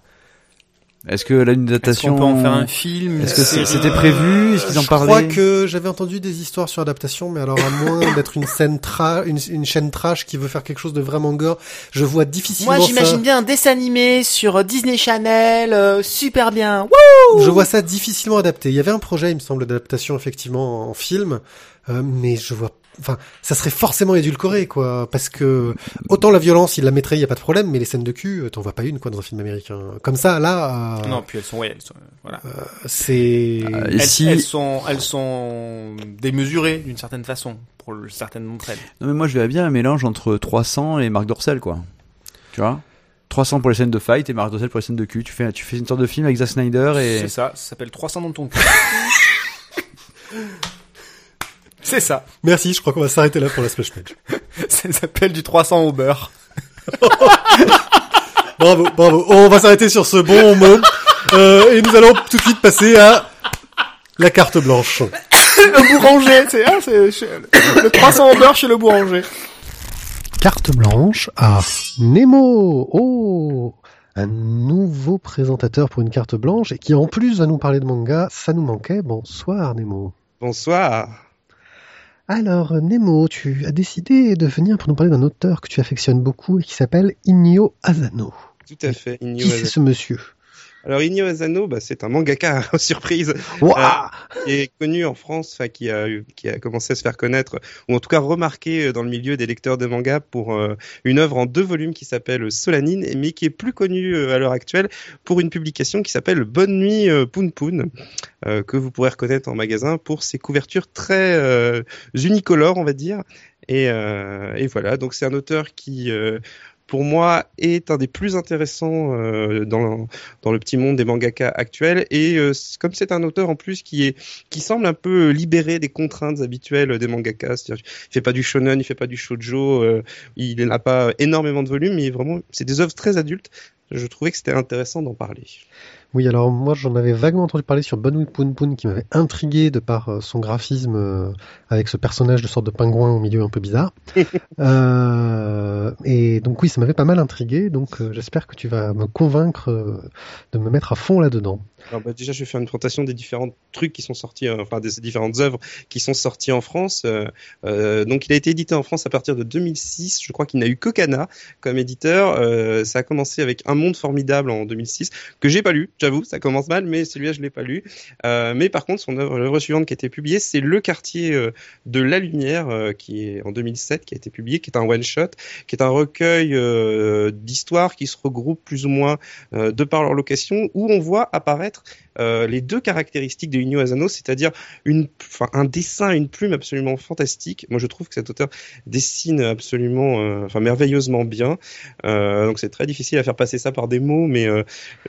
Est-ce que là une Est-ce qu'on peut en faire un film Est-ce que c'est- c'était prévu Est-ce qu'ils en je parlaient crois que j'avais entendu des histoires sur adaptation, mais alors à moins [LAUGHS] d'être une scène tra une, une chaîne trash qui veut faire quelque chose de vraiment gore, je vois difficilement Moi, j'imagine ça. bien un dessin animé sur Disney Channel, euh, super bien. Wouh Je vois ça difficilement adapté. Il y avait un projet, il me semble, d'adaptation effectivement en film, euh, mais je vois. Enfin, ça serait forcément édulcoré, quoi, parce que autant la violence, il la mettrait, il y a pas de problème, mais les scènes de cul, euh, t'en vois pas une, quoi, dans un film américain. Comme ça, là, euh, Non, puis elles sont, ouais, elles sont, euh, voilà. c'est. Euh, elles, si- elles sont, elles sont démesurées d'une certaine façon pour certaines d'entre elles. Non mais moi je verrais bien un mélange entre 300 et Marc Dorcel quoi. Tu vois? 300 pour les scènes de fight et Marc Dorcel pour les scènes de cul. Tu fais tu fais une sorte de film avec Zack Snyder et C'est ça, ça s'appelle 300 dans ton [LAUGHS] cul. [LAUGHS] C'est ça. Merci, je crois qu'on va s'arrêter là pour la splash page. [LAUGHS] Ça s'appelle du 300 au beurre. Bravo, bravo. On va s'arrêter sur ce bon mot. Euh, et nous allons tout de suite passer à la carte blanche. [LAUGHS] le boulanger, c'est, c'est, chez- le 300 au beurre chez le boulanger. Carte blanche à Nemo. Oh, un nouveau présentateur pour une carte blanche et qui en plus va nous parler de manga. Ça nous manquait. Bonsoir Nemo. Bonsoir. Alors Nemo, tu as décidé de venir pour nous parler d'un auteur que tu affectionnes beaucoup et qui s'appelle Inyo Asano. Tout à fait. Inyo Qui c'est ce monsieur? Alors Inyo Asano, bah, c'est un mangaka [LAUGHS] surprise Ouah qui est connu en France, qui a qui a commencé à se faire connaître ou en tout cas remarqué euh, dans le milieu des lecteurs de manga pour euh, une œuvre en deux volumes qui s'appelle Solanine, mais qui est plus connue euh, à l'heure actuelle pour une publication qui s'appelle Bonne nuit euh, Poun Poun, euh, que vous pourrez reconnaître en magasin pour ses couvertures très euh, unicolores, on va dire. Et, euh, et voilà, donc c'est un auteur qui euh, pour moi, est un des plus intéressants euh, dans, dans le petit monde des mangaka actuels. Et euh, comme c'est un auteur en plus qui est qui semble un peu libéré des contraintes habituelles des mangakas, c'est-à-dire il fait pas du shonen, il fait pas du shoujo, euh, il n'a pas énormément de volume, mais vraiment c'est des œuvres très adultes. Je trouvais que c'était intéressant d'en parler. Oui, alors moi j'en avais vaguement entendu parler sur Bonne Poon Poon qui m'avait intrigué de par euh, son graphisme euh, avec ce personnage de sorte de pingouin au milieu un peu bizarre. [LAUGHS] Euh, et donc oui, ça m'avait pas mal intrigué, donc euh, j'espère que tu vas me convaincre de me mettre à fond là-dedans. Alors bah, déjà, je vais faire une présentation des différents trucs qui sont sortis, enfin des différentes œuvres qui sont sorties en France. Donc, il a été édité en France à partir de 2006. Je crois qu'il n'a eu que Kana comme éditeur. Ça a commencé avec Un Monde Formidable en 2006 que j'ai pas lu. J'avoue, ça commence mal, mais celui-là, je l'ai pas lu. Euh, mais par contre, son œuvre, l'œuvre suivante qui a été publiée, c'est Le Quartier euh, de la Lumière, euh, qui est en 2007, qui a été publié, qui est un one shot, qui est un recueil d'histoires qui se regroupent plus ou moins de par leur location, où on voit apparaître les deux caractéristiques de Inyo Asano, c'est-à-dire un dessin, une plume absolument fantastique. Moi, je trouve que cet auteur dessine absolument, enfin, merveilleusement bien. Donc, c'est très difficile à faire passer ça par des mots, mais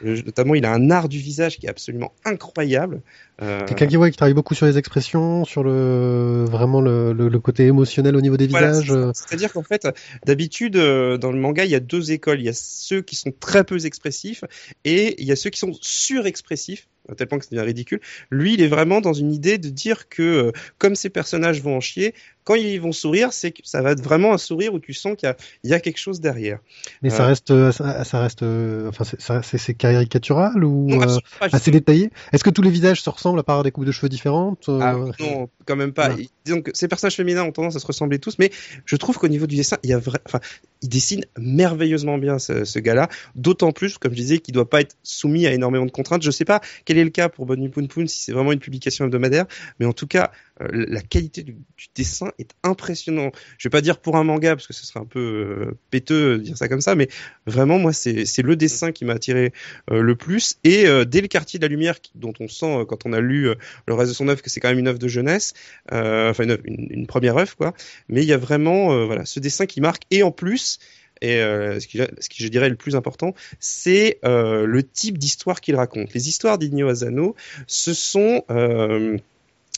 notamment, il a un art du visage qui est absolument incroyable. Euh, Quelqu'un qui, travaille beaucoup sur les expressions, sur le vraiment le, le, le côté émotionnel au niveau des Voilà, visages. euh, C'est-à-dire qu'en fait, d'habitude, euh, dans le manga, il y a deux écoles. Il y a ceux qui sont très peu expressifs et il y a ceux qui sont surexpressifs, à tel point que ça devient ridicule. Lui, il est vraiment dans une idée de dire que, euh, comme ces personnages vont en chier, quand ils vont sourire, c'est que ça va être vraiment un sourire où tu sens qu'il y a, il y a quelque chose derrière. Mais ça Euh. reste, euh, ça, ça reste, enfin, c'est- caricatural ou Non, absolument pas, assez détaillé? Est-ce que tous les visages se ressemblent à part des coupes de cheveux différentes Ah, non, quand même pas. Disons que ces personnages féminins ont tendance à se ressembler tous, mais je trouve qu'au niveau du dessin, il y a vrai, enfin, il dessine merveilleusement bien ce, ce gars-là. D'autant plus, comme je disais, qu'il doit pas être soumis à énormément de contraintes. Je sais pas quel est le cas pour Bonne Nuit Poun Poun, si c'est vraiment une publication hebdomadaire, mais en tout cas, euh, la qualité du, dessin est impressionnant. Je vais pas dire pour un manga parce que ce serait un peu euh, péteux de dire ça comme ça, mais vraiment moi c'est le dessin qui m'a attiré euh, le plus. Et euh, dès le quartier de la lumière, dont on sent quand on a lu le reste de son œuvre que c'est quand même une œuvre de jeunesse, enfin une, une, première œuvre quoi. Mais il y a vraiment voilà ce dessin qui marque et en plus et euh, ce, qui, je dirais est le plus important, c'est euh, le type d'histoire qu'il raconte. Les histoires d'Ignio Asano, ce sont euh,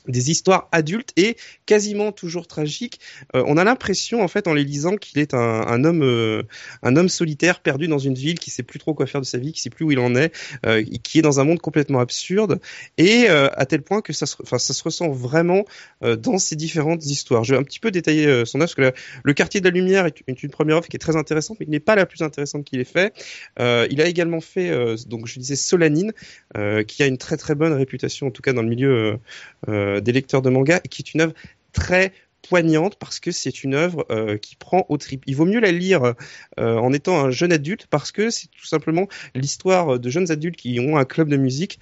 des histoires adultes et quasiment toujours tragiques. Euh, on a l'impression, en fait, en les lisant, qu'il est un, homme, euh, un homme solitaire perdu dans une ville qui sait plus trop quoi faire de sa vie, qui sait plus où il en est, euh, qui est dans un monde complètement absurde, et à tel point que ça se, ça se ressent vraiment dans ces différentes histoires. Je vais un petit peu détailler son œuvre, parce que le Quartier de la Lumière est une, première œuvre qui est très intéressante, mais qui n'est pas la plus intéressante qu'il ait fait. Il a également fait, donc je disais, Solanine, qui a une très très bonne réputation, en tout cas dans le milieu euh, des lecteurs de manga, et qui est une œuvre très poignante parce que c'est une œuvre euh, qui prend au trip. Il vaut mieux la lire euh, en étant un jeune adulte parce que c'est tout simplement l'histoire de jeunes adultes qui ont un club de musique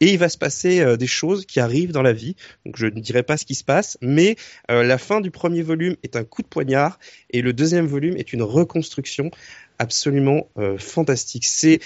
et il va se passer des choses qui arrivent dans la vie. Donc je ne dirai pas ce qui se passe, mais la fin du premier volume est un coup de poignard et le deuxième volume est une reconstruction absolument fantastique. C'est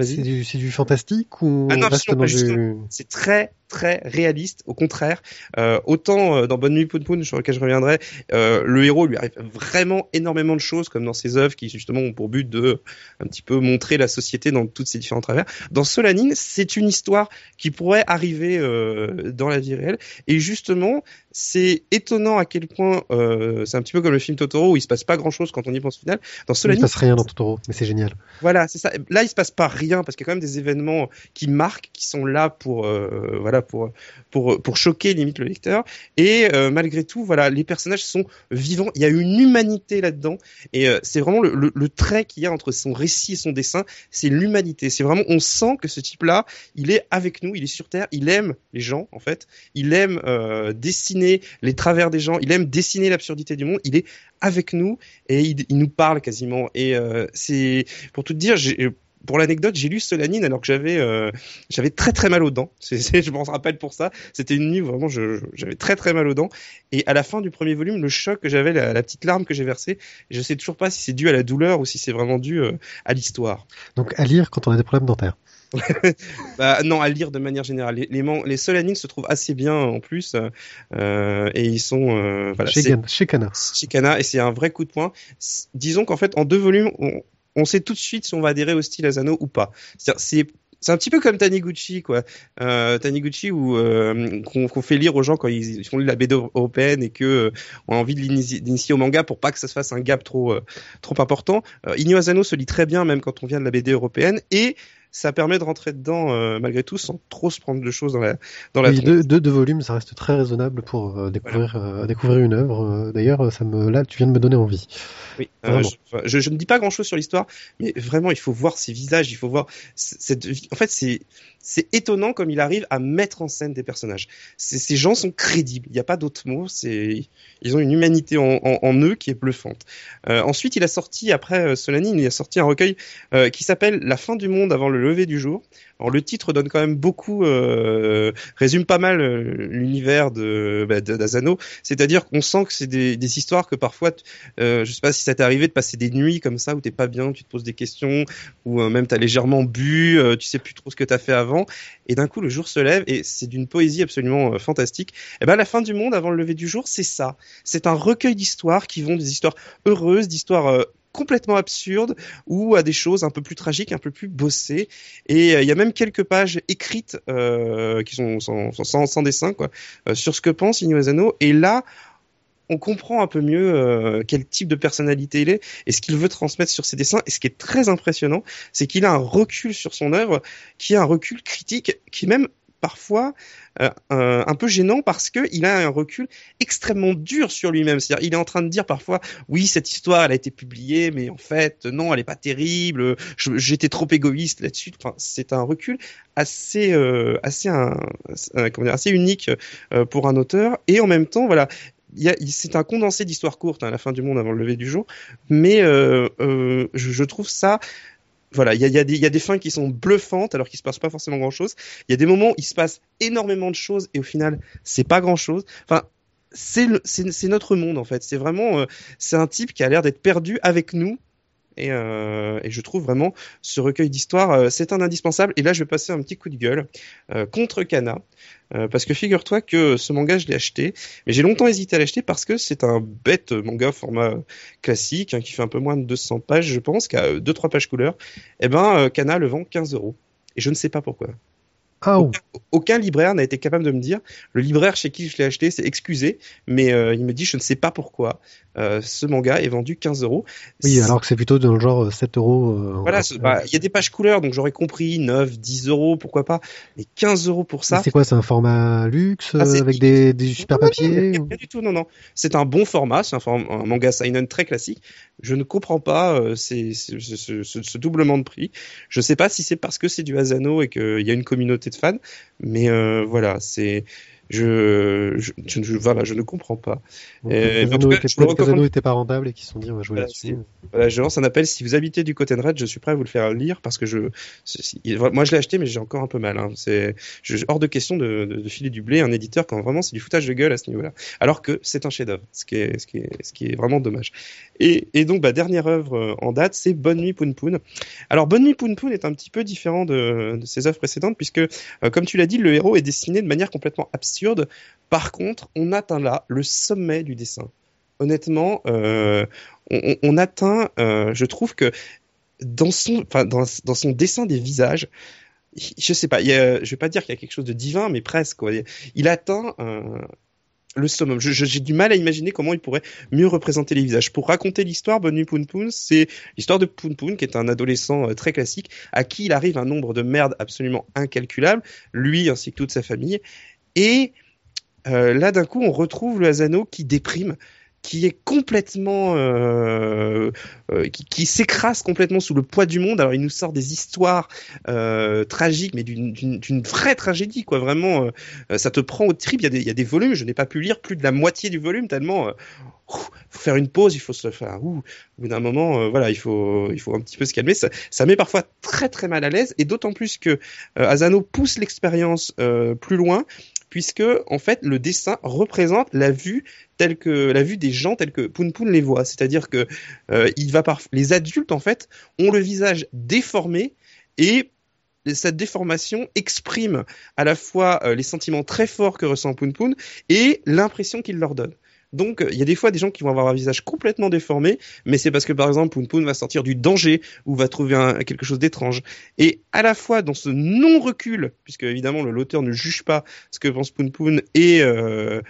C'est du, fantastique ou Ah non, du... C'est très très réaliste. Au contraire, euh, autant euh, dans Bonne Nuit Poun Poun, sur lequel je reviendrai, euh, le héros lui arrive vraiment énormément de choses, comme dans ses œuvres qui justement ont pour but de un petit peu montrer la société dans toutes ses différents travers. Dans Solanine, c'est une histoire qui pourrait arriver euh, dans la vie réelle, et justement, c'est étonnant à quel point euh, c'est un petit peu comme le film Totoro où il se passe pas grand chose quand on y pense au final. Dans Il ne Solanine, passe rien dans Totoro, mais c'est génial. voilà, c'est ça. Là, il se passe pas rien parce qu'il y a quand même des événements qui marquent, qui sont là pour, euh, voilà, pour, pour, pour choquer limite le lecteur. Et euh, malgré tout, voilà, les personnages sont vivants. Il y a une humanité là-dedans, et c'est vraiment le, le, le trait qu'il y a entre son récit et son dessin, c'est l'humanité. C'est vraiment, on sent que ce type-là, il est avec nous, il est sur Terre, il aime les gens en fait, il aime euh, les travers des gens, il aime dessiner l'absurdité du monde. Il est avec nous et il, nous parle quasiment. Et euh, c'est pour tout dire, pour l'anecdote, j'ai lu Solanine alors que j'avais euh, j'avais très très mal aux dents. C'est, c'est- je m'en rappelle pour ça. C'était une nuit où vraiment j'avais très très mal aux dents. Et à la fin du premier volume, le choc que j'avais, la, petite larme que j'ai versée, je sais toujours pas si c'est dû à la douleur ou si c'est vraiment dû euh, à l'histoire. Donc à lire quand on a des problèmes dentaires. [LAUGHS] Bah, non, à lire de manière générale. Les, les, les Solanines se trouvent assez bien en plus euh, et ils sont euh, voilà. chez, c'est- Gan- chez Kana. chez Kana et c'est un vrai coup de poing. Disons qu'en fait, en deux volumes, on, on sait tout de suite si on va adhérer au style Asano ou pas. C'est c'est un petit peu comme Taniguchi, quoi. Euh, Taniguchi, où euh, qu'on fait lire aux gens quand ils, font lire la BD européenne et que euh, on a envie de l'initie- d'initier au manga pour pas que ça se fasse un gap trop euh, trop important. Euh, Inyo Asano se lit très bien même quand on vient de la BD européenne et ça permet de rentrer dedans euh, malgré tout sans trop se prendre de choses dans la dans la Oui, deux, deux, deux volumes, ça reste très raisonnable pour euh, découvrir, euh, découvrir une œuvre. D'ailleurs, ça me, là, tu viens de me donner envie. Oui, je, enfin, je- je ne dis pas grand chose sur l'histoire, mais vraiment, il faut voir ces visages, il faut voir cette. En fait, c'est c'est étonnant comme il arrive à mettre en scène des personnages. Ces gens sont crédibles. Il n'y a pas d'autre mot. Ils ont une humanité en, en, en eux qui est bluffante. Euh, ensuite, il a sorti après euh, Solanine, il a sorti un recueil euh, qui s'appelle La fin du monde avant le lever du jour. Alors le titre donne quand même beaucoup, euh, résume pas mal euh, l'univers de bah. C'est-à-dire qu'on sent que c'est des, histoires que parfois euh, je sais pas si ça t'est arrivé de passer des nuits comme ça où t'es pas bien, tu te poses des questions, ou euh, même t'as légèrement bu, tu sais plus trop ce que t'as fait avant, et d'un coup le jour se lève et c'est d'une poésie absolument fantastique. Et ben la fin du monde avant le lever du jour, c'est ça. C'est un recueil d'histoires qui vont des histoires heureuses, d'histoires complètement absurdes ou à des choses un peu plus tragiques, un peu plus bossées. Et euh, il y a même quelques pages écrites euh, qui sont sans, sans, sans dessin quoi, euh, sur ce que pense Inyo Asano. Et là, on comprend un peu mieux euh, quel type de personnalité il est et ce qu'il veut transmettre sur ses dessins. Et ce qui est très impressionnant, c'est qu'il a un recul sur son œuvre, qui est un recul critique, qui est même parfois euh, un, un peu gênant parce que il a un recul extrêmement dur sur lui-même. C'est-à-dire, il est en train de dire parfois, oui, cette histoire, elle a été publiée, mais en fait, non, elle est pas terrible. J'étais trop égoïste là-dessus. Enfin, c'est un recul assez, euh, assez, un, comment dire, assez unique euh, pour un auteur. Et en même temps, voilà, c'est un condensé d'histoires courtes hein, la fin du monde avant le lever du jour, mais euh, euh, je trouve ça. Voilà, il y a, y, a y a des fins qui sont bluffantes alors qu'il se passe pas forcément grand chose. Il y a des moments où il se passe énormément de choses et au final c'est pas grand chose. Enfin, c'est notre monde en fait. C'est vraiment euh, c'est un type qui a l'air d'être perdu avec nous. Et, euh, et je trouve vraiment ce recueil d'histoires, euh, c'est un indispensable. Et là, je vais passer un petit coup de gueule euh, contre Kana, parce que figure-toi que ce manga, je l'ai acheté, mais j'ai longtemps hésité à l'acheter parce que c'est un bête manga format classique, hein, qui fait un peu moins de 200 pages, je pense, qui a 2-3 pages couleur. Et ben, euh, Kana le vend 15 euros. Et je ne sais pas pourquoi. Ah, oh. aucun, aucun libraire n'a été capable de me dire. Le libraire chez qui je l'ai acheté s'est excusé, mais euh, il me dit je ne sais pas pourquoi euh, ce manga est vendu 15 euros. Oui, alors que c'est plutôt dans le genre euh, 7 euros. euh, Voilà, c'est- bah, il y a des pages couleurs, donc j'aurais compris 9, 10 euros, pourquoi pas, mais 15 euros pour ça. C'est quoi, c'est un format luxe Ah, avec des, des super papiers Pas du tout, non, non. C'est un bon format, c'est un, form- un manga seinen très classique. Je ne comprends pas euh, ces- ces- ce, ce- ce- ce doublement de prix. Je sais pas si c'est parce que c'est du Asano et qu'il y a une communauté de fans, mais euh, voilà, c'est je, je, je, je- voilà, je ne comprends pas. Donc, Euh, Casano en tout cas, était- je le Casano recommande. était pas rentable et qui se sont dit on va jouer Voilà, là-dessus. Voilà, je lance un appel. Si vous habitez du côté de Red, je suis prêt à vous le faire lire parce que je, moi je l'ai acheté, mais j'ai encore un peu mal. Hein. C'est hors de question de, de, de filer du blé à un éditeur quand vraiment c'est du foutage de gueule à ce niveau-là. Alors que c'est un chef-d'œuvre, ce qui est, ce qui est, ce qui est vraiment dommage. Et, et donc, bah, dernière œuvre euh, en date, c'est Bonne Nuit Poun Poun. Alors, Bonne Nuit Poun Poun est un petit peu différent de, de ses œuvres précédentes puisque, euh, comme tu l'as dit, le héros est dessiné de manière complètement absurde. Par contre, on atteint là le sommet du dessin. Honnêtement, euh, on, atteint, euh, je trouve que dans son, dans, dans son dessin des visages, je sais pas, je vais pas dire qu'il y a quelque chose de divin, mais presque. Quoi. Il atteint euh, le summum. J'ai du mal à imaginer comment il pourrait mieux représenter les visages. Pour raconter l'histoire, Bonne Nuit Poun Poun, c'est l'histoire de Poun Poun, qui est un adolescent très classique, à qui il arrive un nombre de merdes absolument incalculable, lui ainsi que toute sa famille. Et euh, là, d'un coup, on retrouve le Asano qui déprime, qui est complètement, euh, euh, qui, qui s'écrase complètement sous le poids du monde. Alors, il nous sort des histoires tragiques, mais d'une- vraie tragédie, quoi. Vraiment, ça te prend au trip. Il y a des, volumes. Je n'ai pas pu lire plus de la moitié du volume tellement. Ouf, faut faire une pause, il faut se faire. Ouh, au bout d'un moment, voilà, il faut, il faut un petit peu se calmer. Ça, ça met parfois très très mal à l'aise, et d'autant plus que euh, Asano pousse l'expérience plus loin, puisque en fait le dessin représente la vue telle que la vue des gens tels que Poun Poun les voit. C'est-à-dire que euh, va par les adultes en fait ont le visage déformé et cette déformation exprime à la fois euh, les sentiments très forts que ressent Poun Poun et l'impression qu'il leur donne. Donc, il y a des fois des gens qui vont avoir un visage complètement déformé, mais c'est parce que par exemple Poun va sortir du danger ou va trouver quelque chose d'étrange. Et à la fois dans ce non-recul, puisque évidemment l'auteur ne juge pas ce que pense Poun euh,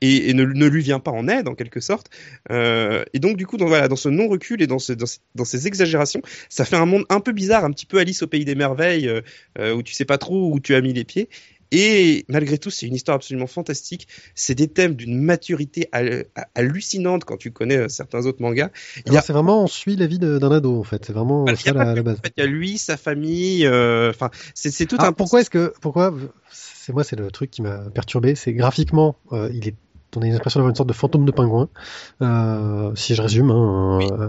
et, et ne, lui vient pas en aide en quelque sorte. Euh, et donc du coup, dans, voilà, dans ce non-recul et dans, dans, ces- dans ces exagérations, ça fait un monde un peu bizarre, un petit peu Alice au pays des merveilles, euh, où tu sais pas trop où tu as mis les pieds. Et malgré tout, c'est une histoire absolument fantastique. C'est des thèmes d'une maturité hal- hallucinante quand tu connais euh, certains autres mangas. Il a- C'est vraiment, on suit la vie d'un ado en fait. C'est vraiment Voilà, ça la, base. En fait, il y a lui, sa famille. euh, Enfin, c'est c'est tout Ah, un. pourquoi est-ce que pourquoi c'est moi c'est le truc qui m'a perturbé c'est graphiquement euh, il est on a une impression d'avoir une sorte de fantôme de pingouin euh, si je résume hein, Oui. euh,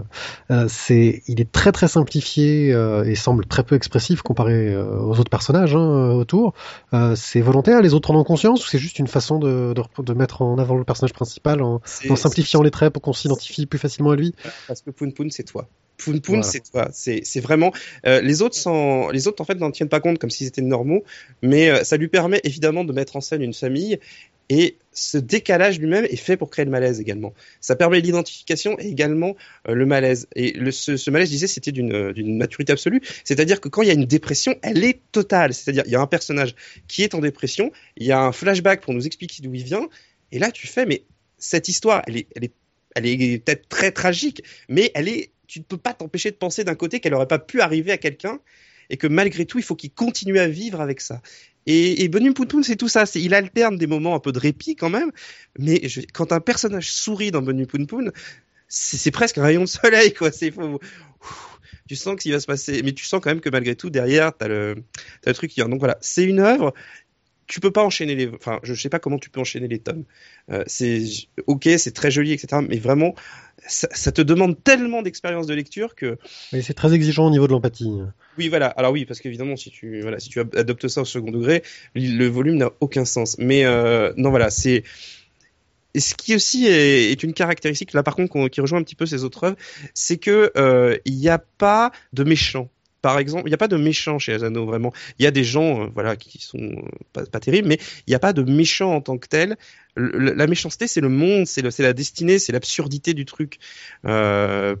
euh, c'est il est très très simplifié euh, et semble très peu expressif comparé aux autres personnages hein, autour c'est volontaire les autres en ont conscience ou c'est juste une façon de, de, de mettre en avant le personnage principal en, simplifiant les traits pour qu'on s'identifie plus facilement à lui? Parce que Poun Poun c'est toi. Poun Poun Voilà. c'est toi. C'est c'est vraiment euh, les autres sont les autres en fait n'en tiennent pas compte comme s'ils étaient normaux, mais euh, ça lui permet évidemment de mettre en scène une famille et ce décalage lui-même est fait pour créer le malaise également. Ça permet l'identification et également euh, le malaise. Et ce, malaise, je disais, c'était d'une euh, d'une maturité absolue. C'est-à-dire que quand il y a une dépression, elle est totale. C'est-à-dire il y a un personnage qui est en dépression, il y a un flashback pour nous expliquer d'où il vient, et là tu fais mais cette histoire, elle est, elle est, elle est peut-être très tragique, mais elle est, tu ne peux pas t'empêcher de penser d'un côté qu'elle aurait pas pu arriver à quelqu'un et que malgré tout, il faut qu'il continue à vivre avec ça. Et, et Poutoun, c'est tout ça. Il alterne des moments un peu de répit quand même, mais quand un personnage sourit dans Bonum Poutoun, c'est, presque un rayon de soleil, quoi. C'est, faut, tu sens qu'il va se passer, mais tu sens quand même que malgré tout, derrière, t'as le, t'as le truc qui vient. Donc voilà, c'est une œuvre. Tu peux pas enchaîner les, enfin, je sais pas comment tu peux enchaîner les tomes. Euh, c'est, ok, c'est très joli, etc. Mais vraiment, ça, ça te demande tellement d'expérience de lecture que, et c'est très exigeant au niveau de l'empathie oui, voilà. Alors oui, parce qu'évidemment, si tu voilà, si tu adoptes ça au second degré, le volume n'a aucun sens. Mais euh, non, voilà, c'est et ce qui aussi est, est une caractéristique là, par contre, qui rejoint un petit peu ces autres œuvres, c'est que euh, il n'y a pas de méchants. Par exemple, il n'y a pas de méchants chez Asano vraiment. Il y a des gens, euh, voilà, qui sont euh, pas, pas terribles, mais il n'y a pas de méchants en tant que tels. La méchanceté, c'est le monde, c'est la destinée, c'est l'absurdité du truc. Euh,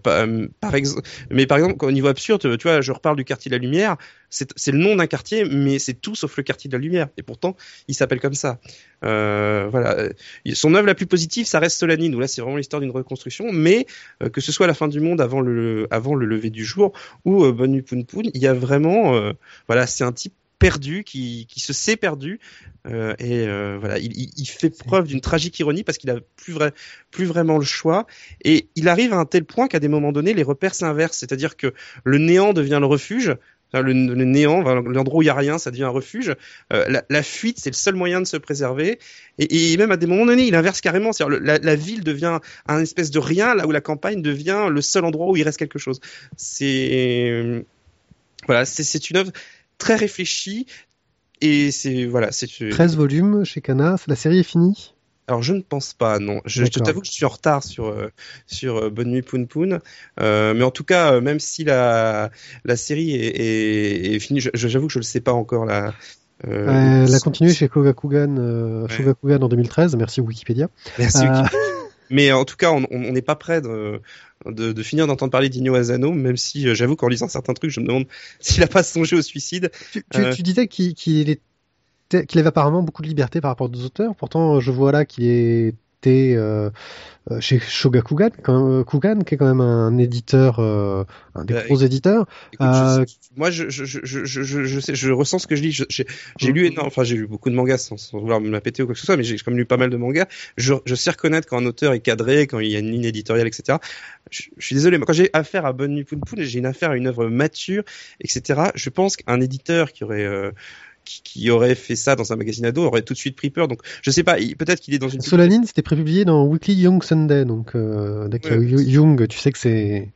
exemple, mais par exemple, au niveau absurde, tu vois, je reparle du quartier de la Lumière. C'est le nom d'un quartier, mais c'est tout sauf le quartier de la Lumière. Et pourtant, il s'appelle comme ça. Euh, voilà. Euh, Son œuvre la plus positive, ça reste Solanine, où là, c'est vraiment l'histoire d'une reconstruction. Mais euh, que ce soit la fin du monde avant le lever du jour ou euh, Bonne Poun Poun, il y a vraiment, euh, voilà, c'est un type perdu qui, qui se sait perdu euh, et euh, voilà il, fait preuve d'une tragique ironie parce qu'il a plus vrai plus vraiment le choix et il arrive à un tel point qu'à des moments donnés les repères s'inversent c'est-à-dire que le néant devient le refuge le, le néant, l'endroit où il y a rien, ça devient un refuge. Euh, la, la fuite, c'est le seul moyen de se préserver. Et, et même à des moments donnés, il inverse carrément. C'est-à-dire, le- la, la ville devient un espèce de rien, là où la campagne devient le seul endroit où il reste quelque chose. C'est voilà, c'est une œuvre très réfléchie et c'est voilà, c'est 13 volumes chez Kana, la série est finie? Alors je ne pense pas, non. Je, t'avoue que je suis en retard sur euh, sur euh, Bonne nuit Poun Poun, euh, mais en tout cas, même si la la série est, est, est finie, j'avoue que je le sais pas encore là. Euh, Elle a continué chez Kogakugan, euh, Ouais. Shogakugan en 2013, merci Wikipédia. Merci. Mais en tout cas, on n'est pas prêt de, de, de finir d'entendre parler d'Igno Asano, même si euh, j'avoue qu'en lisant certains trucs, je me demande [LAUGHS] s'il a pas songé au suicide. tu, tu, Euh. tu disais qu'il était- qu'il avait apparemment beaucoup de liberté par rapport aux auteurs, pourtant je vois là qu'il était euh, euh, chez quand même, euh, Kugan, qui est quand même un éditeur, euh, un des Bah, gros éditeurs. Écoute, je- moi, je, je, je, sais, je ressens ce que je lis. J'ai j'ai Mhm. lu énorme, enfin, j'ai lu beaucoup de mangas sans, sans vouloir me la péter ou quoi que ce soit, mais j'ai quand même lu pas mal de mangas. Je, je sais reconnaître quand un auteur est cadré, quand il y a une ligne éditoriale, etc. Je, je suis désolé, mais quand j'ai affaire à Bonne Nuit Poun Poun, j'ai une affaire à une œuvre mature, etc. Je pense qu'un éditeur qui aurait euh, qui, aurait fait ça dans un magazine ado aurait tout de suite pris peur. Donc, je sais pas, peut-être qu'il est dans une Solanine, c'était prépublié dans Weekly Young Sunday, donc euh, dès Ouais. eu Young, tu sais que c'est...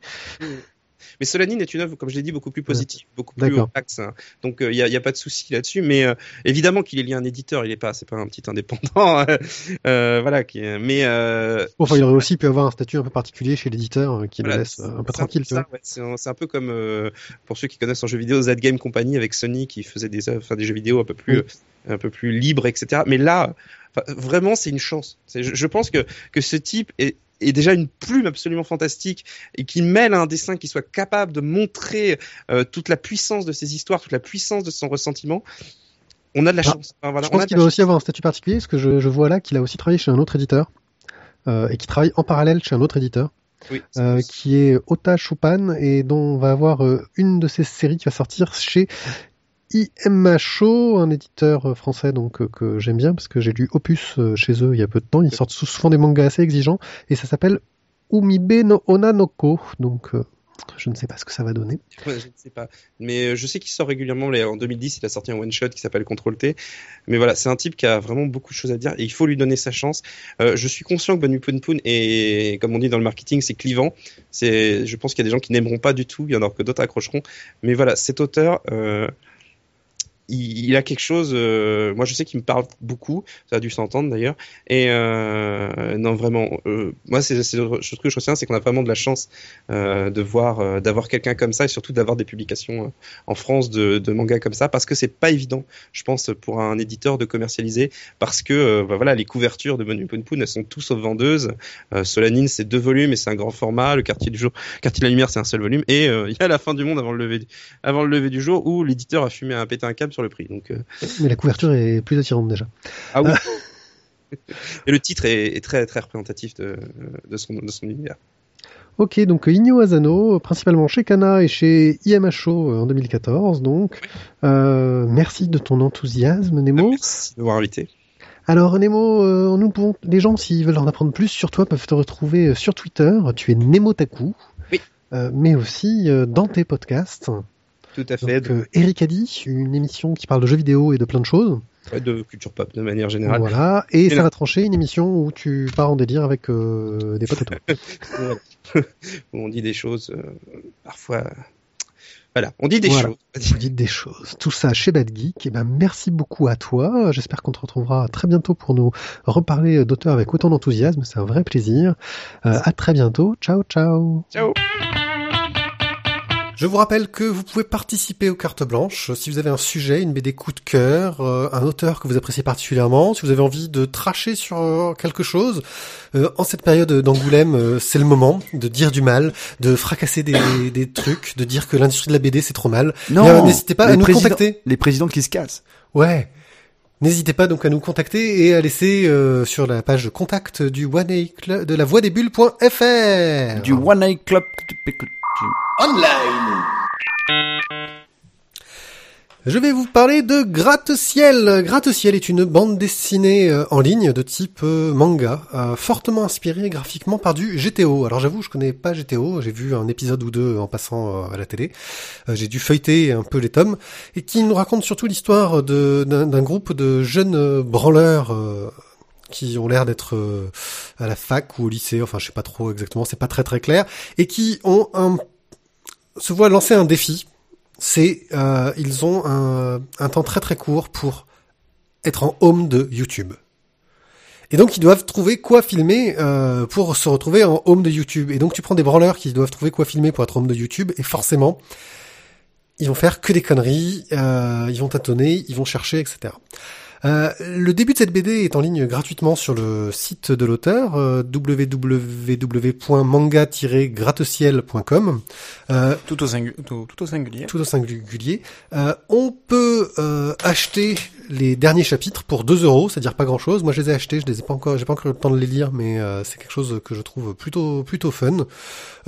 Mais Solanine est une œuvre, comme je l'ai dit, beaucoup plus positive, beaucoup plus hein. Donc il n'y a, pas de souci là-dessus. Mais euh, évidemment qu'il est lié à un éditeur, il est pas, c'est pas un petit indépendant. [LAUGHS] euh, voilà. Qui, mais euh, enfin, il aurait aussi pu avoir un statut un peu particulier chez l'éditeur euh, qui voilà, le laisse euh, un peu tranquille, ouais. C'est un, peu comme euh, pour ceux qui connaissent en jeu vidéo Z Game Company avec Sony qui faisait des œuvres, enfin, des jeux vidéo un peu plus, Oui. euh, un peu plus libres, etc. Mais là, vraiment, c'est une chance. Je, je pense que que ce type est est déjà une plume absolument fantastique et qui mêle à un dessin qui soit capable de montrer euh, toute la puissance de ses histoires, toute la puissance de son ressentiment. On a de la Ah, chance. Enfin, voilà, Je pense qu'il doit aussi avoir un statut particulier, parce que je, je vois là qu'il a aussi travaillé chez un autre éditeur, euh, et qui travaille en parallèle chez un autre éditeur, Oui, euh, qui est Ota Chopin, et dont on va avoir une de ses séries qui va sortir chez IMHO, un éditeur euh, français donc euh, que j'aime bien, parce que j'ai lu Opus euh, chez eux il y a peu de temps, ils sortent sou- souvent des mangas assez exigeants, et ça s'appelle Umibe no Onanoko, donc je ne sais pas ce que ça va donner. [LAUGHS] Je ne sais pas. Mais je sais qu'il sort régulièrement. En 2010, il a sorti un one shot qui s'appelle Control T. Mais voilà, c'est un type qui a vraiment beaucoup de choses à dire et il faut lui donner sa chance. Je suis conscient que Banu Poon est, comme on dit dans le marketing, c'est clivant. Je pense qu'il y a des gens qui n'aimeront pas du tout, il y en aura que d'autres accrocheront. Mais voilà, cet auteur, il, a quelque chose. euh, moi, je sais qu'il me parle beaucoup. Ça a dû s'entendre d'ailleurs. Et euh, non, vraiment, euh, moi, c'est truc que je retiens, c'est qu'on a vraiment de la chance de voir, d'avoir quelqu'un comme ça et surtout d'avoir des publications en France de, mangas comme ça, parce que c'est pas évident, je pense, pour un éditeur de commercialiser, parce que bah, voilà, les couvertures de Monu Poon, elles sont tous sauf vendeuses. Solanine, c'est deux volumes et c'est un grand format. Le Quartier du jour, Quartier de la lumière, c'est un seul volume. Et il y a la fin du monde avant le lever, du- jour où l'éditeur a fumé, un câble sur le prix. Donc euh, Mais la couverture est plus attirante déjà. ah oui. [LAUGHS] Et le titre est, est très très représentatif de, de son de son univers. Ok, donc euh, Inyo Asano, principalement chez Kana et chez IMHO euh, en 2014, donc. Euh, merci de ton enthousiasme, Nemo. Merci de m'avoir invité. Alors, Nemo, euh, nous pouvons, les gens, s'ils veulent en apprendre plus sur toi, peuvent te retrouver sur Twitter. Tu es Nemotaku. Oui. Euh, mais aussi dans tes podcasts. Tout à fait. Donc, euh, Eric a dit, une émission qui parle de jeux vidéo et de plein de choses. Ouais, de culture pop de manière générale. Voilà. Et, Et ça là- va trancher, une émission où tu pars en délire avec euh, des potes à toi. [LAUGHS] On dit des choses euh, parfois. Voilà, on dit des Voilà. choses. Vous dites des choses. Tout ça chez Bad Geek. Et ben, merci beaucoup à toi. J'espère qu'on te retrouvera très bientôt pour nous reparler d'auteurs avec autant d'enthousiasme. C'est un vrai plaisir. Euh, à très bientôt. Ciao, ciao. Ciao. Je vous rappelle que vous pouvez participer aux cartes blanches si vous avez un sujet, une BD coup de cœur, euh, un auteur que vous appréciez particulièrement, si vous avez envie de tracher sur euh, quelque chose. Euh, en cette période d'Angoulême, euh, c'est le moment de dire du mal, de fracasser des, [COUGHS] des trucs, de dire que l'industrie de la BD c'est trop mal. Non, Bien, N'hésitez pas à nous contacter. Les présidents qui se cassent. Ouais. N'hésitez pas donc à nous contacter et à laisser euh, sur la page contact du One A Club de la voix des bulles.fr. Du One Club. Je vais vous parler de Gratte-Ciel. Gratte-Ciel est une bande dessinée euh, en ligne de type euh, manga, euh, fortement inspirée graphiquement par du GTO. Alors j'avoue, je connais pas GTO, j'ai vu un épisode ou deux en passant à la télé. J'ai dû feuilleter un peu les tomes et qui nous raconte surtout l'histoire d'un groupe de jeunes branleurs qui ont l'air d'être euh, à la fac ou au lycée, enfin je sais pas trop exactement, c'est pas très très clair, et qui ont un se voient lancer un défi c'est euh, ils ont un, un temps très très court pour être en home de YouTube. Et donc ils doivent trouver quoi filmer euh, pour se retrouver en home de YouTube. Et donc tu prends des branleurs qui doivent trouver quoi filmer pour être home de YouTube et forcément ils vont faire que des conneries, euh, ils vont tâtonner, ils vont chercher, etc. Euh, le début de cette BD est en ligne gratuitement sur le site de l'auteur euh, www.manga-gratteciel.com. Euh, Tout au, tout, tout au singulier. tout au singulier. Euh, on peut euh, acheter les derniers chapitres pour 2 euros, c'est-à-dire pas grand-chose. Moi, je les ai achetés, je les ai pas encore, j'ai pas encore eu le temps de les lire, mais euh, c'est quelque chose que je trouve plutôt plutôt fun.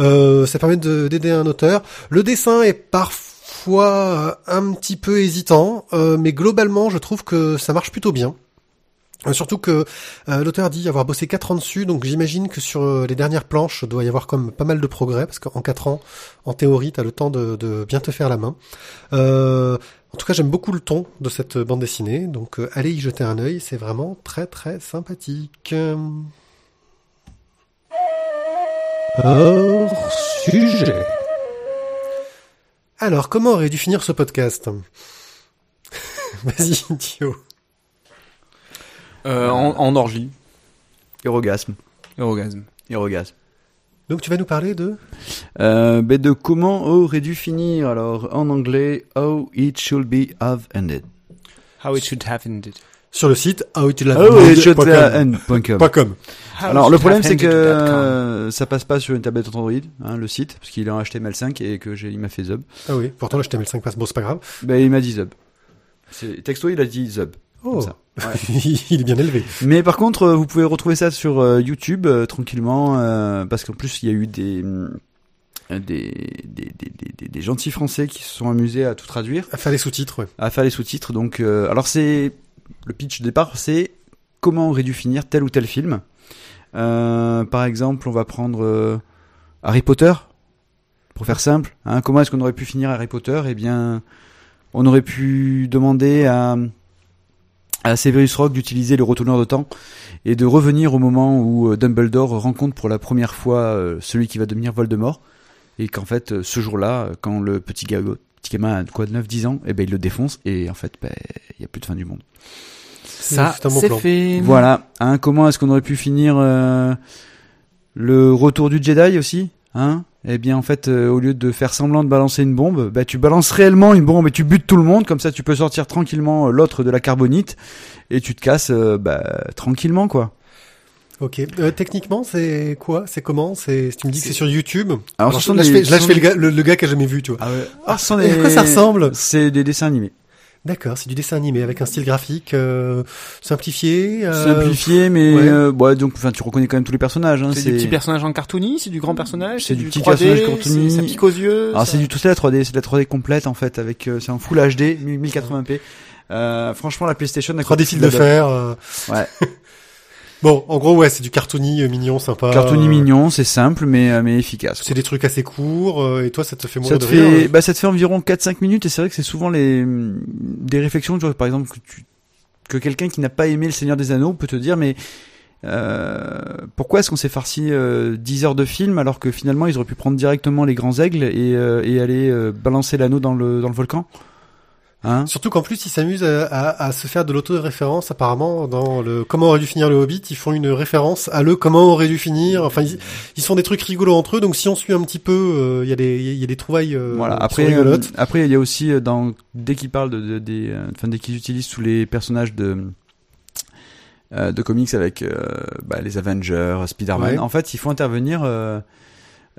Euh, ça permet de- d'aider un auteur. Le dessin est parfois euh, un petit peu hésitant, euh, mais globalement, je trouve que ça marche plutôt bien. Euh, Surtout que euh, l'auteur dit avoir bossé 4 ans dessus, donc j'imagine que sur les dernières planches, doit y avoir comme pas mal de progrès, parce qu'en 4 ans, en théorie, tu as le temps de, de bien te faire la main. Euh, en tout cas, j'aime beaucoup le ton de cette bande dessinée, donc allez y jeter un œil, c'est vraiment très très sympathique. Hors sujet. Alors, comment aurait dû finir ce podcast [LAUGHS] Vas-y, Thio. Euh, en, en orgie. Orgasme. Orgasme. Orgasme. Donc tu vas nous parler de Euh, ben de comment aurait dû finir alors en anglais How it should be have ended. How it should have ended. sur le site How Alors it le problème c'est que euh, ça passe pas sur une tablette Android, hein, le site, parce qu'il est en HTML5 et que j'ai il m'a fait zub. Ah oui, pourtant le HTML5 passe, bon c'est pas grave. Ben il m'a dit zub. C'est- Texto il a dit zub. Oh, ça. [LAUGHS] il est bien élevé. Mais par contre, euh, vous pouvez retrouver ça sur euh, YouTube euh, tranquillement, euh, parce qu'en plus il y a eu des des, des, des, des, des- des gentils français qui se sont amusés à tout traduire, À faire les sous-titres, ouais. à faire les sous-titres. Donc, euh, alors c'est le pitch de départ, c'est comment aurait dû finir tel ou tel film. Euh, par exemple, on va prendre euh, Harry Potter, pour faire simple. Hein, comment est-ce qu'on aurait pu finir Harry Potter? Eh bien, on aurait pu demander à Severus Rogue d'utiliser le retourneur de temps et de revenir au moment où euh, Dumbledore rencontre pour la première fois celui qui va devenir Voldemort et qu'en fait ce jour-là quand le petit gamin a quoi 9 10 ans et ben il le défonce et en fait ben il y a plus de fin du monde. Ça, c'est fait. Voilà, hein, comment est-ce qu'on aurait pu finir euh, le retour du Jedi aussi hein? Eh bien en fait euh, au lieu de faire semblant de balancer une bombe, bah tu balances réellement une bombe et tu butes tout le monde comme ça tu peux sortir tranquillement euh, l'autre de la carbonite et tu te casses euh, bah, tranquillement quoi. Ok. Euh, techniquement, c'est quoi? C'est comment? C'est tu me dis que c'est sur YouTube. Alors, Alors, ce sont là, des- je fais, là, je fais des- le, gars, le, le gars j'ai jamais vu, tu vois. Ah ouais. Ah, ce sont et à quoi ça ressemble? C'est des dessins animés. D'accord, c'est du dessin animé avec un style graphique euh, simplifié. euh, Simplifié, mais ouais. euh, ouais, donc enfin tu reconnais quand même tous les personnages. Hein, C'est du petit personnage en cartoony, c'est du grand personnage, C'est du petit 3D, personnage cartoony. c'est- Ça pique aux yeux. Alors ça- c'est du tout c'est la 3D, c'est de la 3D complète en fait avec euh, c'est en Full HD 1080p. Euh, franchement la PlayStation a 3D fil de fer. euh. Ouais. [LAUGHS] bon, en gros, ouais, c'est du cartoony euh, mignon, sympa. Cartoony euh, mignon, c'est simple mais euh, mais efficace. C'est des trucs assez courts, euh, et toi, ça te fait mourir Ça te de fait rire. hein. bah ça te fait environ 4-5 minutes et c'est vrai que c'est souvent les des réflexions tu vois par exemple que tu que quelqu'un qui n'a pas aimé le Seigneur des Anneaux peut te dire mais euh, pourquoi est-ce qu'on s'est farci euh, 10 heures de film alors que finalement ils auraient pu prendre directement les grands aigles et, euh, et aller euh, balancer l'anneau dans le dans le volcan? Hein Surtout qu'en plus, ils s'amusent à, à- à se faire de l'auto-référence. Apparemment, dans le Comment aurait dû finir le Hobbit, ils font une référence à le Comment aurait dû finir. Enfin, ils, ils font des trucs rigolos entre eux. Donc, si on suit un petit peu, euh, il y a des, il y a des trouvailles euh, Voilà. qui Après, sont rigolotes. euh, après, il y a aussi euh, dans dès qu'ils parlent de, de- des, euh, enfin dès qu'ils utilisent tous les personnages de euh, de comics avec euh, bah, les Avengers, Spider-Man. Ouais. En fait, ils font intervenir euh,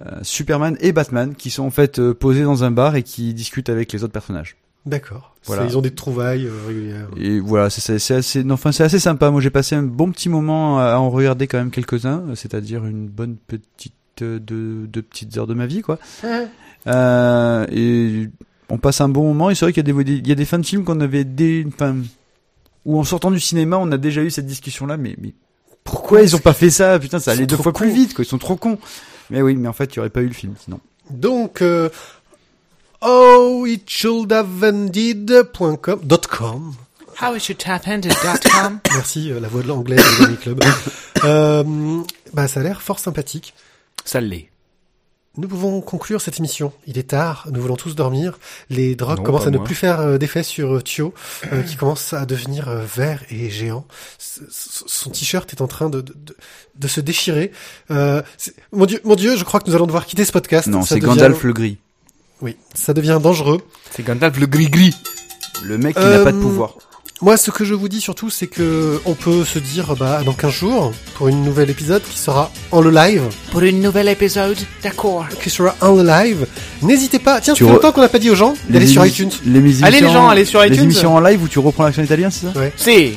euh, Superman et Batman qui sont en fait euh, posés dans un bar et qui discutent avec les autres personnages. D'accord. Voilà. Ils ont des trouvailles euh, régulières. Et voilà, c'est- assez, enfin c'est assez sympa. Moi, j'ai passé un bon petit moment à en regarder quand même quelques-uns, c'est-à-dire une bonne petite euh, deux, deux petites heures de ma vie, quoi. Euh, et on passe un bon moment. Et c'est vrai qu'il y a des, il y a des fans de films qu'on avait des, enfin, où en sortant du cinéma, on a déjà eu cette discussion-là. Mais, mais pourquoi ils ont pas fait ça? Putain, ça allait deux fois plus vite, quoi. Ils sont trop cons. Mais oui, mais en fait, il y aurait pas eu le film sinon. Donc, euh, oh, it should have ended.com, dot com. How it should have ended.com. Merci, euh, la voix de l'anglais du Club. [COUGHS] euh, bah, ça a l'air fort sympathique. Ça l'est. Nous pouvons conclure cette émission. Il est tard, nous voulons tous dormir. Les drogues Non, commencent à ne moi. plus faire euh, d'effet sur euh, Thio, euh, qui commence à devenir euh, vert et géant. S- s- Son t-shirt est en train de, de, se déchirer. Euh, mon Dieu, mon Dieu, je crois que nous allons devoir quitter ce podcast. Non, c'est devient- Gandalf le gris, Oui, ça devient dangereux. C'est Gandalf le gris-gris. le mec qui n'a pas de Euh, pouvoir. Moi, ce que je vous dis surtout, c'est que on peut se dire, bah, dans 15 jours, pour une nouvelle épisode qui sera en le live, Pour une nouvelle épisode, d'accord. qui sera en le live. N'hésitez pas. Tiens, Tu ça fait longtemps qu'on n'a pas dit aux gens d'aller Les sur iTunes. Les Allez, les gens, allez sur iTunes. Les émissions en live où tu reprends l'accent italien, c'est ça C'est.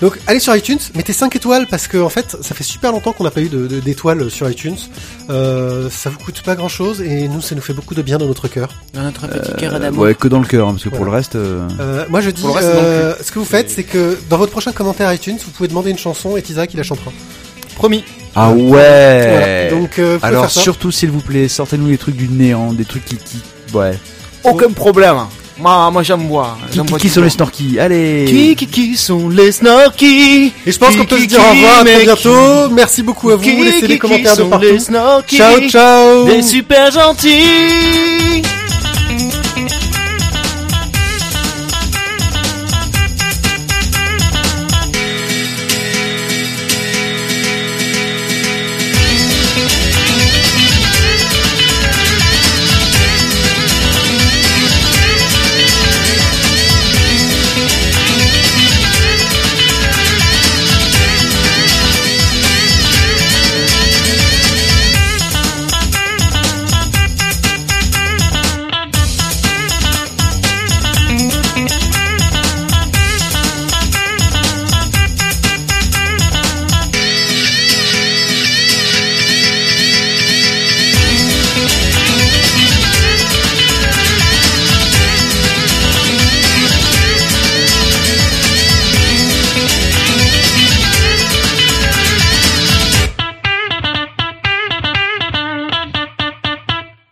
Donc allez sur iTunes, mettez 5 étoiles parce que en fait ça fait super longtemps qu'on n'a pas eu de- de- d'étoiles sur iTunes. Euh, ça vous coûte pas grand chose et nous ça nous fait beaucoup de bien dans notre cœur. Dans notre petit cœur Euh, d'amour. Ouais, que dans le cœur, hein, parce que pour le reste. euh, Euh, moi je dis, Pour le reste, euh, ce que vous faites c'est que dans votre prochain commentaire iTunes vous pouvez demander une chanson et Tisa qui la chantera. Promis. Ah ouais. Voilà. Donc euh, Alors surtout s'il vous plaît, sortez-nous les trucs du néant, des trucs qui qui ouais. Aucun problème. Moi, moi j'aime boire. Qui, J'aime qui, boire qui du sont les snorkies Allez. Qui, qui, qui sont les snorkies Et je pense qu'on peut se dire au revoir à très bientôt. Merci beaucoup à vous. Qui, Laissez qui, des qui commentaires de partout. les snorkies Ciao ciao. Des super gentils